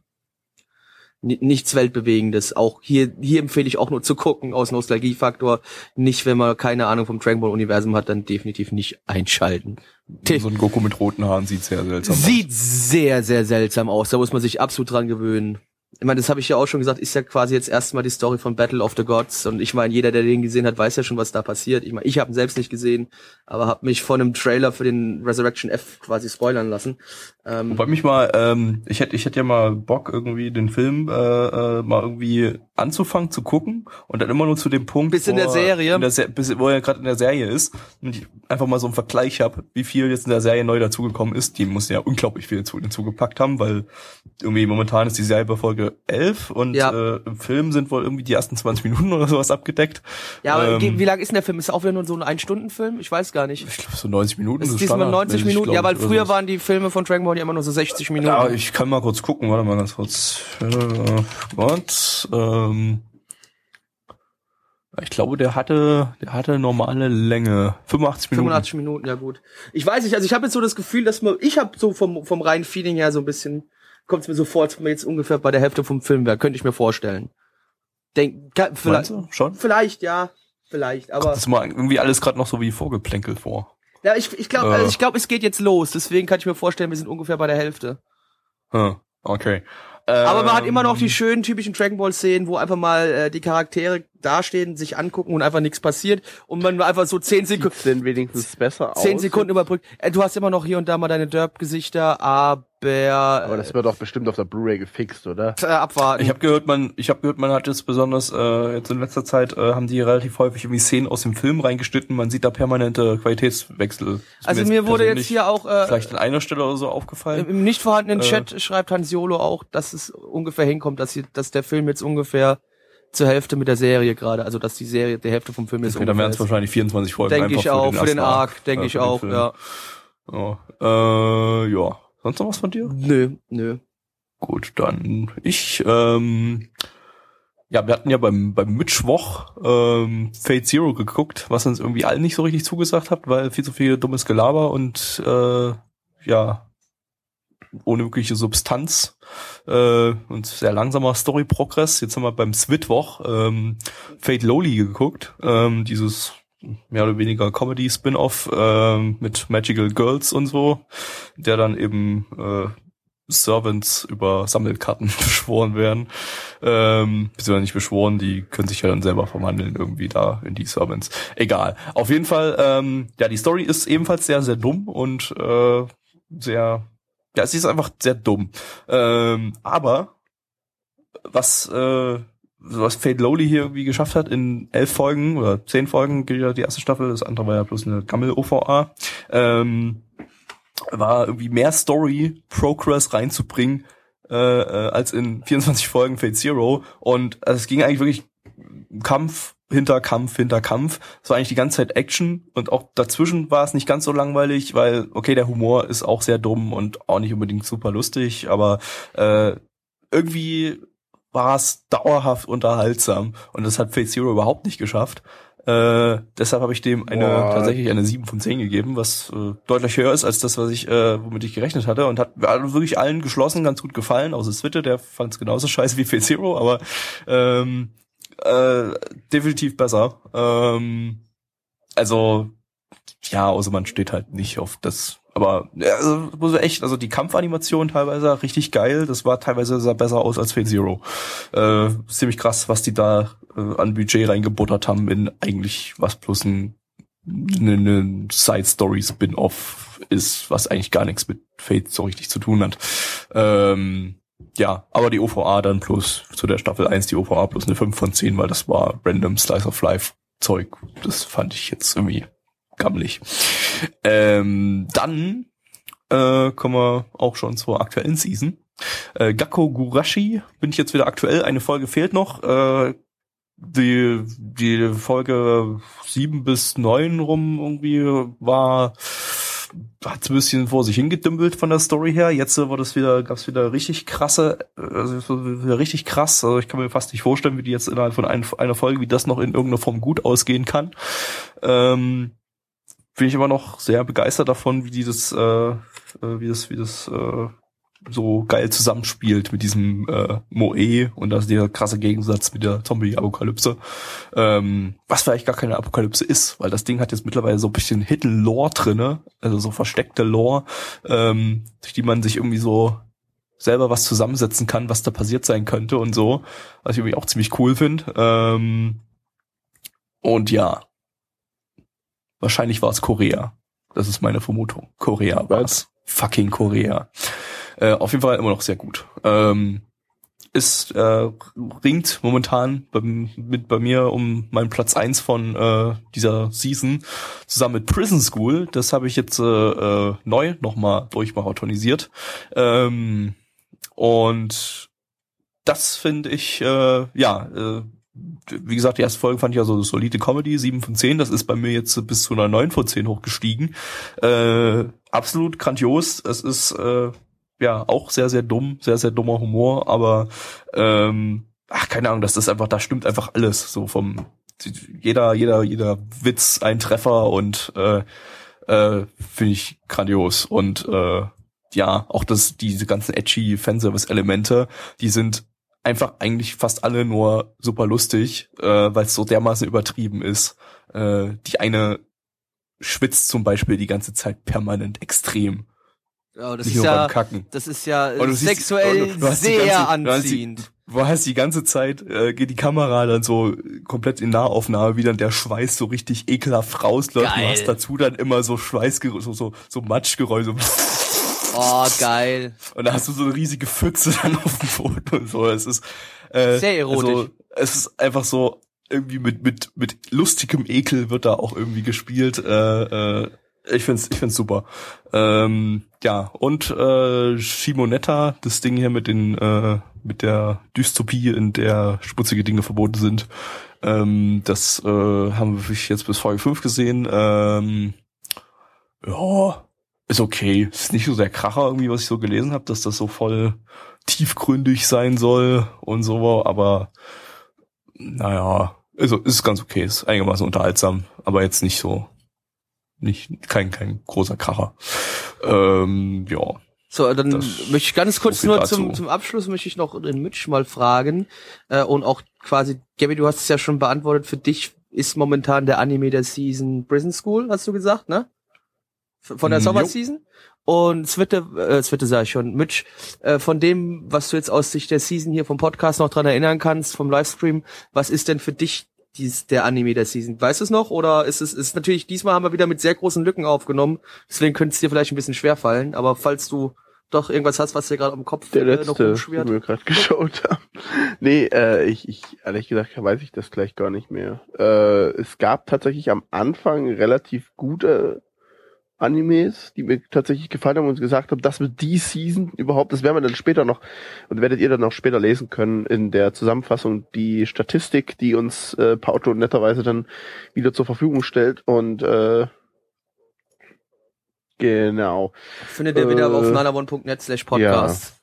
Ni- Nichts Weltbewegendes. Auch hier, hier empfehle ich auch nur zu gucken aus Nostalgiefaktor. Nicht, wenn man keine Ahnung vom Dragon Ball Universum hat, dann definitiv nicht einschalten. so ein Goku mit roten Haaren sieht sehr seltsam Sieht sehr, sehr seltsam aus. Da muss man sich absolut dran gewöhnen. Ich meine, das habe ich ja auch schon gesagt, ist ja quasi jetzt erstmal die Story von Battle of the Gods. Und ich meine, jeder, der den gesehen hat, weiß ja schon, was da passiert. Ich meine, ich habe ihn selbst nicht gesehen, aber habe mich von einem Trailer für den Resurrection F quasi spoilern lassen. Ähm, Wobei mich mal, ähm, ich hätte ich hätte ja mal Bock irgendwie den Film äh, äh, mal irgendwie anzufangen zu gucken und dann immer nur zu dem Punkt, Bis in wo der er Serie? in der Se bis, wo er gerade in der Serie ist und ich einfach mal so einen Vergleich habe, wie viel jetzt in der Serie neu dazugekommen ist. Die muss ja unglaublich viel hinzugepackt haben, weil irgendwie momentan ist die Serie bei Folge 11 und Ja. äh, im Film sind wohl irgendwie die ersten 20 Minuten oder sowas abgedeckt. Ja, aber Ähm, wie lang ist denn der Film? Ist auch wieder nur so ein Ein-Stunden-Film? Ich weiß gar nicht. ich glaube so 90 Minuten. Ist so diesmal 90 standardmäßig, Minuten? Ja, glaub weil ich, früher waren die Filme von Dragon Ball ja immer nur so 60 Minuten. Ja, ich kann mal kurz gucken, warte mal ganz kurz. Äh, Gott, ähm, ich glaube, der hatte, der hatte normale Länge. 85 Minuten. 85 Minuten, ja gut. Ich weiß nicht, also ich habe jetzt so das Gefühl, dass man, ich habe so vom, vom reinen Feeling her so ein bisschen, kommt es mir so vor, als wenn wir jetzt ungefähr bei der Hälfte vom Film wäre, könnte ich mir vorstellen. Denk, kann, vielleicht? Schon? vielleicht, ja, vielleicht, aber, Das ist mal irgendwie alles gerade noch so wie Vorgeplänkel vor. ja, ich, ich glaube, Äh. also ich glaube, es geht jetzt los, deswegen kann ich mir vorstellen, wir sind ungefähr bei der Hälfte. Hm, okay. Aber man hat immer noch die Ähm, schönen typischen Dragon Ball Szenen, wo einfach mal äh, die Charaktere dastehen, sich angucken und einfach nichts passiert und man einfach so 10 Sekunden, wenigstens besser aus? 10 Sekunden überbrückt. Äh, du hast immer noch hier und da mal deine Derp-Gesichter, aber, Aber das wird doch bestimmt auf der Blu-ray gefixt, oder? äh, abwarten. Ich habe gehört, man, ich habe gehört, man hat jetzt besonders äh, jetzt in letzter Zeit äh, haben die relativ häufig irgendwie Szenen aus dem Film reingeschnitten. Man sieht da permanente Qualitätswechsel. Ist also mir wurde jetzt hier auch äh, vielleicht an einer Stelle oder so aufgefallen. im nicht vorhandenen Äh. Chat schreibt Hans Jolo auch, dass es ungefähr hinkommt, dass, hier, dass der Film jetzt ungefähr zur Hälfte mit der Serie gerade, also dass die Serie die Hälfte vom Film jetzt Okay, dann wären es ist. wahrscheinlich 24 Folgen. Denke einfach ich auch, für den ersten Arc, denke äh, ich für den auch, ja. Ja. Äh, ja. Sonst noch was von dir? Nö, nö. Gut, dann ich. Ähm, ja, wir hatten ja beim beim Mittwoch ähm, Fate Zero geguckt, was uns irgendwie allen nicht so richtig zugesagt hat, weil viel zu viel dummes Gelaber und äh, ja ohne wirkliche Substanz äh, und sehr langsamer Story-Progress. Jetzt haben wir beim Switwoch ähm, Fate Lowly geguckt, ähm, dieses mehr oder weniger Comedy-Spin-Off ähm, mit Magical Girls und so, der dann eben äh, Servants über Sammelkarten beschworen werden. Ähm, beziehungsweise nicht beschworen, die können sich ja dann selber verwandeln irgendwie da in die Servants. Egal. Auf jeden Fall, ähm, ja, die Story ist ebenfalls sehr, sehr dumm und äh, sehr, ja, sie ist einfach sehr dumm. Ähm, aber was, äh, was Fate Lowly hier irgendwie geschafft hat in elf Folgen oder zehn Folgen gilt ja die erste Staffel, das andere war ja bloß eine Gammel-OVA, ähm, war irgendwie mehr Story, Progress reinzubringen, äh, äh, als in 24 Folgen Fate Zero. Und also es ging eigentlich wirklich Kampf hinter Kampf hinter Kampf. Es war eigentlich die ganze Zeit Action und auch dazwischen war es nicht ganz so langweilig, weil, okay, der Humor ist auch sehr dumm und auch nicht unbedingt super lustig, aber äh, irgendwie war es dauerhaft unterhaltsam und das hat Fate Zero überhaupt nicht geschafft. Äh, deshalb habe ich dem eine Boah. tatsächlich eine 7 von 10 gegeben, was äh, deutlich höher ist als das, was ich, äh, womit ich gerechnet hatte und hat also wirklich allen geschlossen ganz gut gefallen, außer Switte, der fand es genauso scheiße wie Fate Zero, aber ähm, äh, definitiv besser. Ähm, also ja, außer man steht halt nicht auf das. Aber also, muss ich echt, also die Kampfanimation teilweise richtig geil. Das war teilweise sah besser aus als Fate Zero. Äh, ziemlich krass, was die da äh, an Budget reingebuttert haben in eigentlich was plus ein eine, eine Side Story Spin-off ist, was eigentlich gar nichts mit Fate so richtig zu tun hat. Ähm, ja, aber die OVA dann plus zu der Staffel 1 die OVA plus eine 5 von 10, weil das war random Slice of Life Zeug. Das fand ich jetzt irgendwie gammelig. Ähm, dann äh, kommen wir auch schon zur aktuellen Season. Äh, Gakko Gurashi bin ich jetzt wieder aktuell. Eine Folge fehlt noch. Äh, die, die Folge sieben bis neun rum irgendwie war hat's ein bisschen vor sich hingedümpelt von der Story her. Jetzt äh, wurde es wieder, gab's wieder richtig krasse, äh, also war wieder richtig krass. Also ich kann mir fast nicht vorstellen, wie die jetzt innerhalb von ein, einer Folge, wie das noch in irgendeiner Form gut ausgehen kann. Ähm, bin ich immer noch sehr begeistert davon, wie dieses, äh, äh, wie das, wie das äh, so geil zusammenspielt mit diesem äh, Moe und das der krasse Gegensatz mit der Zombie-Apokalypse. Ähm, was vielleicht gar keine Apokalypse ist, weil das Ding hat jetzt mittlerweile so ein bisschen Hidden Lore drinne, also so versteckte Lore, ähm, durch die man sich irgendwie so selber was zusammensetzen kann, was da passiert sein könnte und so, was ich irgendwie auch ziemlich cool finde. Ähm, und ja, wahrscheinlich war es Korea. Das ist meine Vermutung. Korea war es. Fucking Korea. Äh, auf jeden Fall immer noch sehr gut. Ähm, ist äh, ringt momentan beim, mit bei mir um meinen Platz eins von äh, dieser Season zusammen mit Prison School. Das habe ich jetzt äh, äh, neu nochmal durchmarathonisiert. Ähm, und das finde ich, äh, ja, äh, wie gesagt, die erste Folge fand ich ja so solide Comedy, 7 von 10. Das ist bei mir jetzt bis zu einer 9 von 10 hochgestiegen. Äh, absolut grandios. Es ist äh, ja auch sehr, sehr dumm, sehr, sehr dummer Humor, aber ähm, ach, keine Ahnung, das ist einfach, da stimmt einfach alles. So vom jeder, jeder, jeder Witz ein Treffer und äh, äh, finde ich grandios. Und äh, ja, auch das, diese ganzen edgy Fanservice-Elemente, die sind einfach eigentlich fast alle nur super lustig, äh, weil es so dermaßen übertrieben ist. Äh, die eine schwitzt zum Beispiel die ganze Zeit permanent extrem. Ja, das Nicht ist ja, das ist ja du siehst- sexuell und du die sehr ganze- du anziehend. Du hast die ganze Zeit, äh, geht die Kamera dann so komplett in Nahaufnahme, wie dann der Schweiß so richtig ekelhaft rausläuft. Geil. Du hast dazu dann immer so Schweißgeräusche, so, so, so Matschgeräusche. Oh, geil. Und da hast du so eine riesige Pfütze dann auf dem Foto und so. Es ist äh, Sehr erotisch. Also, es ist einfach so irgendwie mit mit mit lustigem Ekel wird da auch irgendwie gespielt. Äh, äh, ich find's ich find's super. Ähm, ja und äh, Shimonetta, das Ding hier mit den äh, mit der Dystopie, in der schmutzige Dinge verboten sind. Ähm, das äh, haben wir jetzt bis Folge 5 gesehen. Ähm, ja, ist okay. Ist nicht so der Kracher irgendwie, was ich so gelesen habe, dass das so voll tiefgründig sein soll und so, aber naja, also ist ganz okay, ist einigermaßen unterhaltsam, aber jetzt nicht so, nicht, kein, kein großer Kracher. Ähm, ja. So, dann Das- möchte ich ganz kurz so nur dazu. zum, zum Abschluss möchte ich noch den Mitch mal fragen äh, und auch quasi, Gabby, du hast es ja schon beantwortet, für dich ist momentan der Anime der Season Prison School, hast du gesagt, ne? Von der Mm, Sommer jo. Season? Und Zwitte, äh, Zwitte sag ich schon, Mitch, äh, von dem, was du jetzt aus Sicht der Season hier vom Podcast noch dran erinnern kannst, vom Livestream, was ist denn für dich dies, der Anime der Season? Weißt du es noch? Oder ist es, ist natürlich, diesmal haben wir wieder mit sehr großen Lücken aufgenommen, deswegen könnte es dir vielleicht ein bisschen schwer fallen, aber falls du doch irgendwas hast, was dir gerade am Kopf Der äh, noch letzte, den rumschwirrt. wir gerade geschaut haben. Nee, äh, ich, ich, ehrlich gesagt, weiß ich das gleich gar nicht mehr. Äh, es gab tatsächlich am Anfang relativ gute Animes, die mir tatsächlich gefallen haben und gesagt haben, das wird die Season überhaupt, das werden wir dann später noch, und werdet ihr dann noch später lesen können in der Zusammenfassung, die Statistik, die uns äh, Pauto netterweise dann wieder zur Verfügung stellt und äh, genau. Findet ihr wieder Äh, auf nanavon.net slash podcast.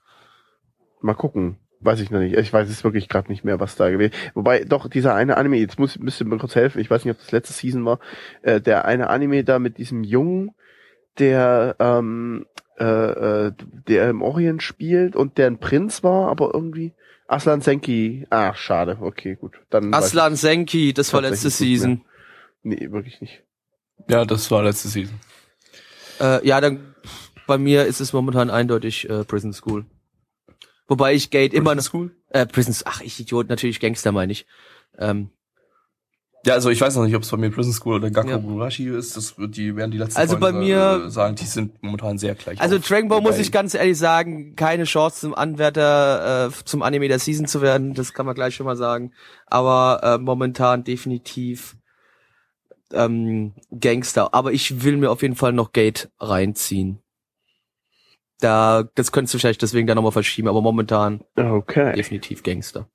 Mal gucken. Weiß ich noch nicht. Ich weiß es wirklich gerade nicht mehr, was da gewesen Wobei, doch, dieser eine Anime, jetzt muss, müsst ihr mir kurz helfen, ich weiß nicht, ob das letzte Season war, äh, der eine Anime da mit diesem Jungen, der, ähm, äh, äh, der im Orient spielt und der ein Prinz war, aber irgendwie Aslan Senki. Ach, schade. Okay, gut. Dann Aslan Senki, das war letzte Season. Nee, wirklich nicht. Ja, das war letzte Season. Äh, ja, dann bei mir ist es momentan eindeutig äh, Prison School. Wobei ich Gate immer noch. School? Äh, Prison, ach ich Idiot, natürlich Gangster meine ich. Ähm, Ja, also ich weiß noch nicht, ob es bei mir Prison School oder Ja. Gakugurashi ist. Das wird die werden die letzten Also bei Folgen, mir- äh, sagen, die sind momentan sehr gleich. also. Dragon Ball muss ich ganz ehrlich sagen, keine Chance zum Anwärter äh, zum Anime der Season zu werden, das kann man gleich schon mal sagen. Aber äh, momentan definitiv ähm, Gangster. Aber ich will mir auf jeden Fall noch Gate reinziehen. Da, das könntest du vielleicht deswegen dann nochmal verschieben, aber momentan Okay. definitiv Gangster.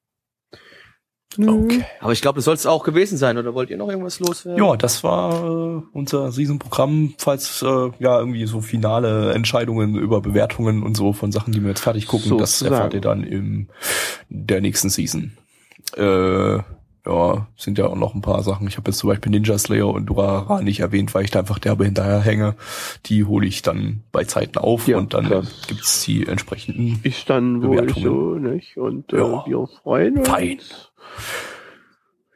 Okay. Aber ich glaube, das soll es auch gewesen sein, oder wollt ihr noch irgendwas loswerden? Ja, das war äh, unser Season-Programm, falls äh, ja irgendwie so finale Entscheidungen über Bewertungen und so von Sachen, die wir jetzt fertig gucken, das Sozusagen. erfahrt ihr dann in der nächsten Season. Äh, ja, sind ja auch noch ein paar Sachen. Ich habe jetzt zum Beispiel Ninja Slayer und Durara nicht erwähnt, weil ich da einfach derbe hinterher hänge. Die hole ich dann bei Zeiten auf Ja, und dann krass. gibt's die entsprechenden. Ist dann wohl Bewertungen. so, nicht? Und äh, Ja. wir freuen uns. Fein.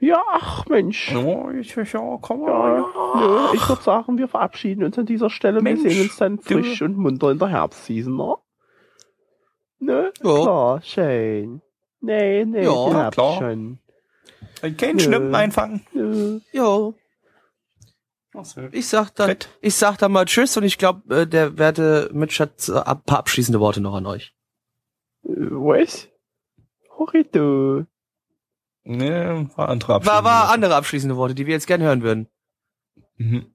Ja, ach Mensch. Ja, ich, ja, komm Ja, nö, ich würde sagen, wir verabschieden uns an dieser Stelle. Mensch, wir sehen uns dann du- frisch und munter in der Herbstseason, ne? Ne? Ja. Klar, schön. Nee, nee, Ja, klar. schon. Ein Kännchen Nö. Schnippen einfangen. Jo. Ich sag dann, Fett. ich sag dann mal Tschüss und ich glaube, äh, der werte Mitch hat äh, ein paar abschließende Worte noch an euch. Äh, Was? Horito. Nee, war andere War, war Abschnitte. andere abschließende Worte, die wir jetzt gern hören würden. Mhm.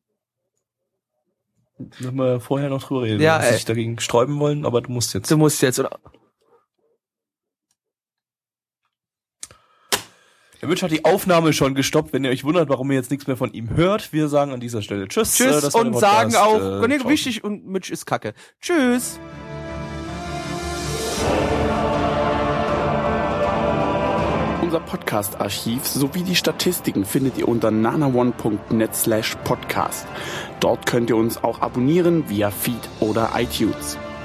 Wenn wir vorher noch drüber reden, Ja, dass sich dagegen sträuben wollen, aber du musst jetzt. Du musst jetzt, oder? Der Mitch hat die Aufnahme schon gestoppt. Wenn ihr euch wundert, warum ihr jetzt nichts mehr von ihm hört, wir sagen an dieser Stelle Tschüss. Tschüss Äh, das war der und sagen Podcast. auch, Äh, nee, wichtig und Mitch ist kacke. Tschüss. Unser Podcast-Archiv sowie die Statistiken findet ihr unter nanaone.net slash podcast. Dort könnt ihr uns auch abonnieren via Feed oder iTunes.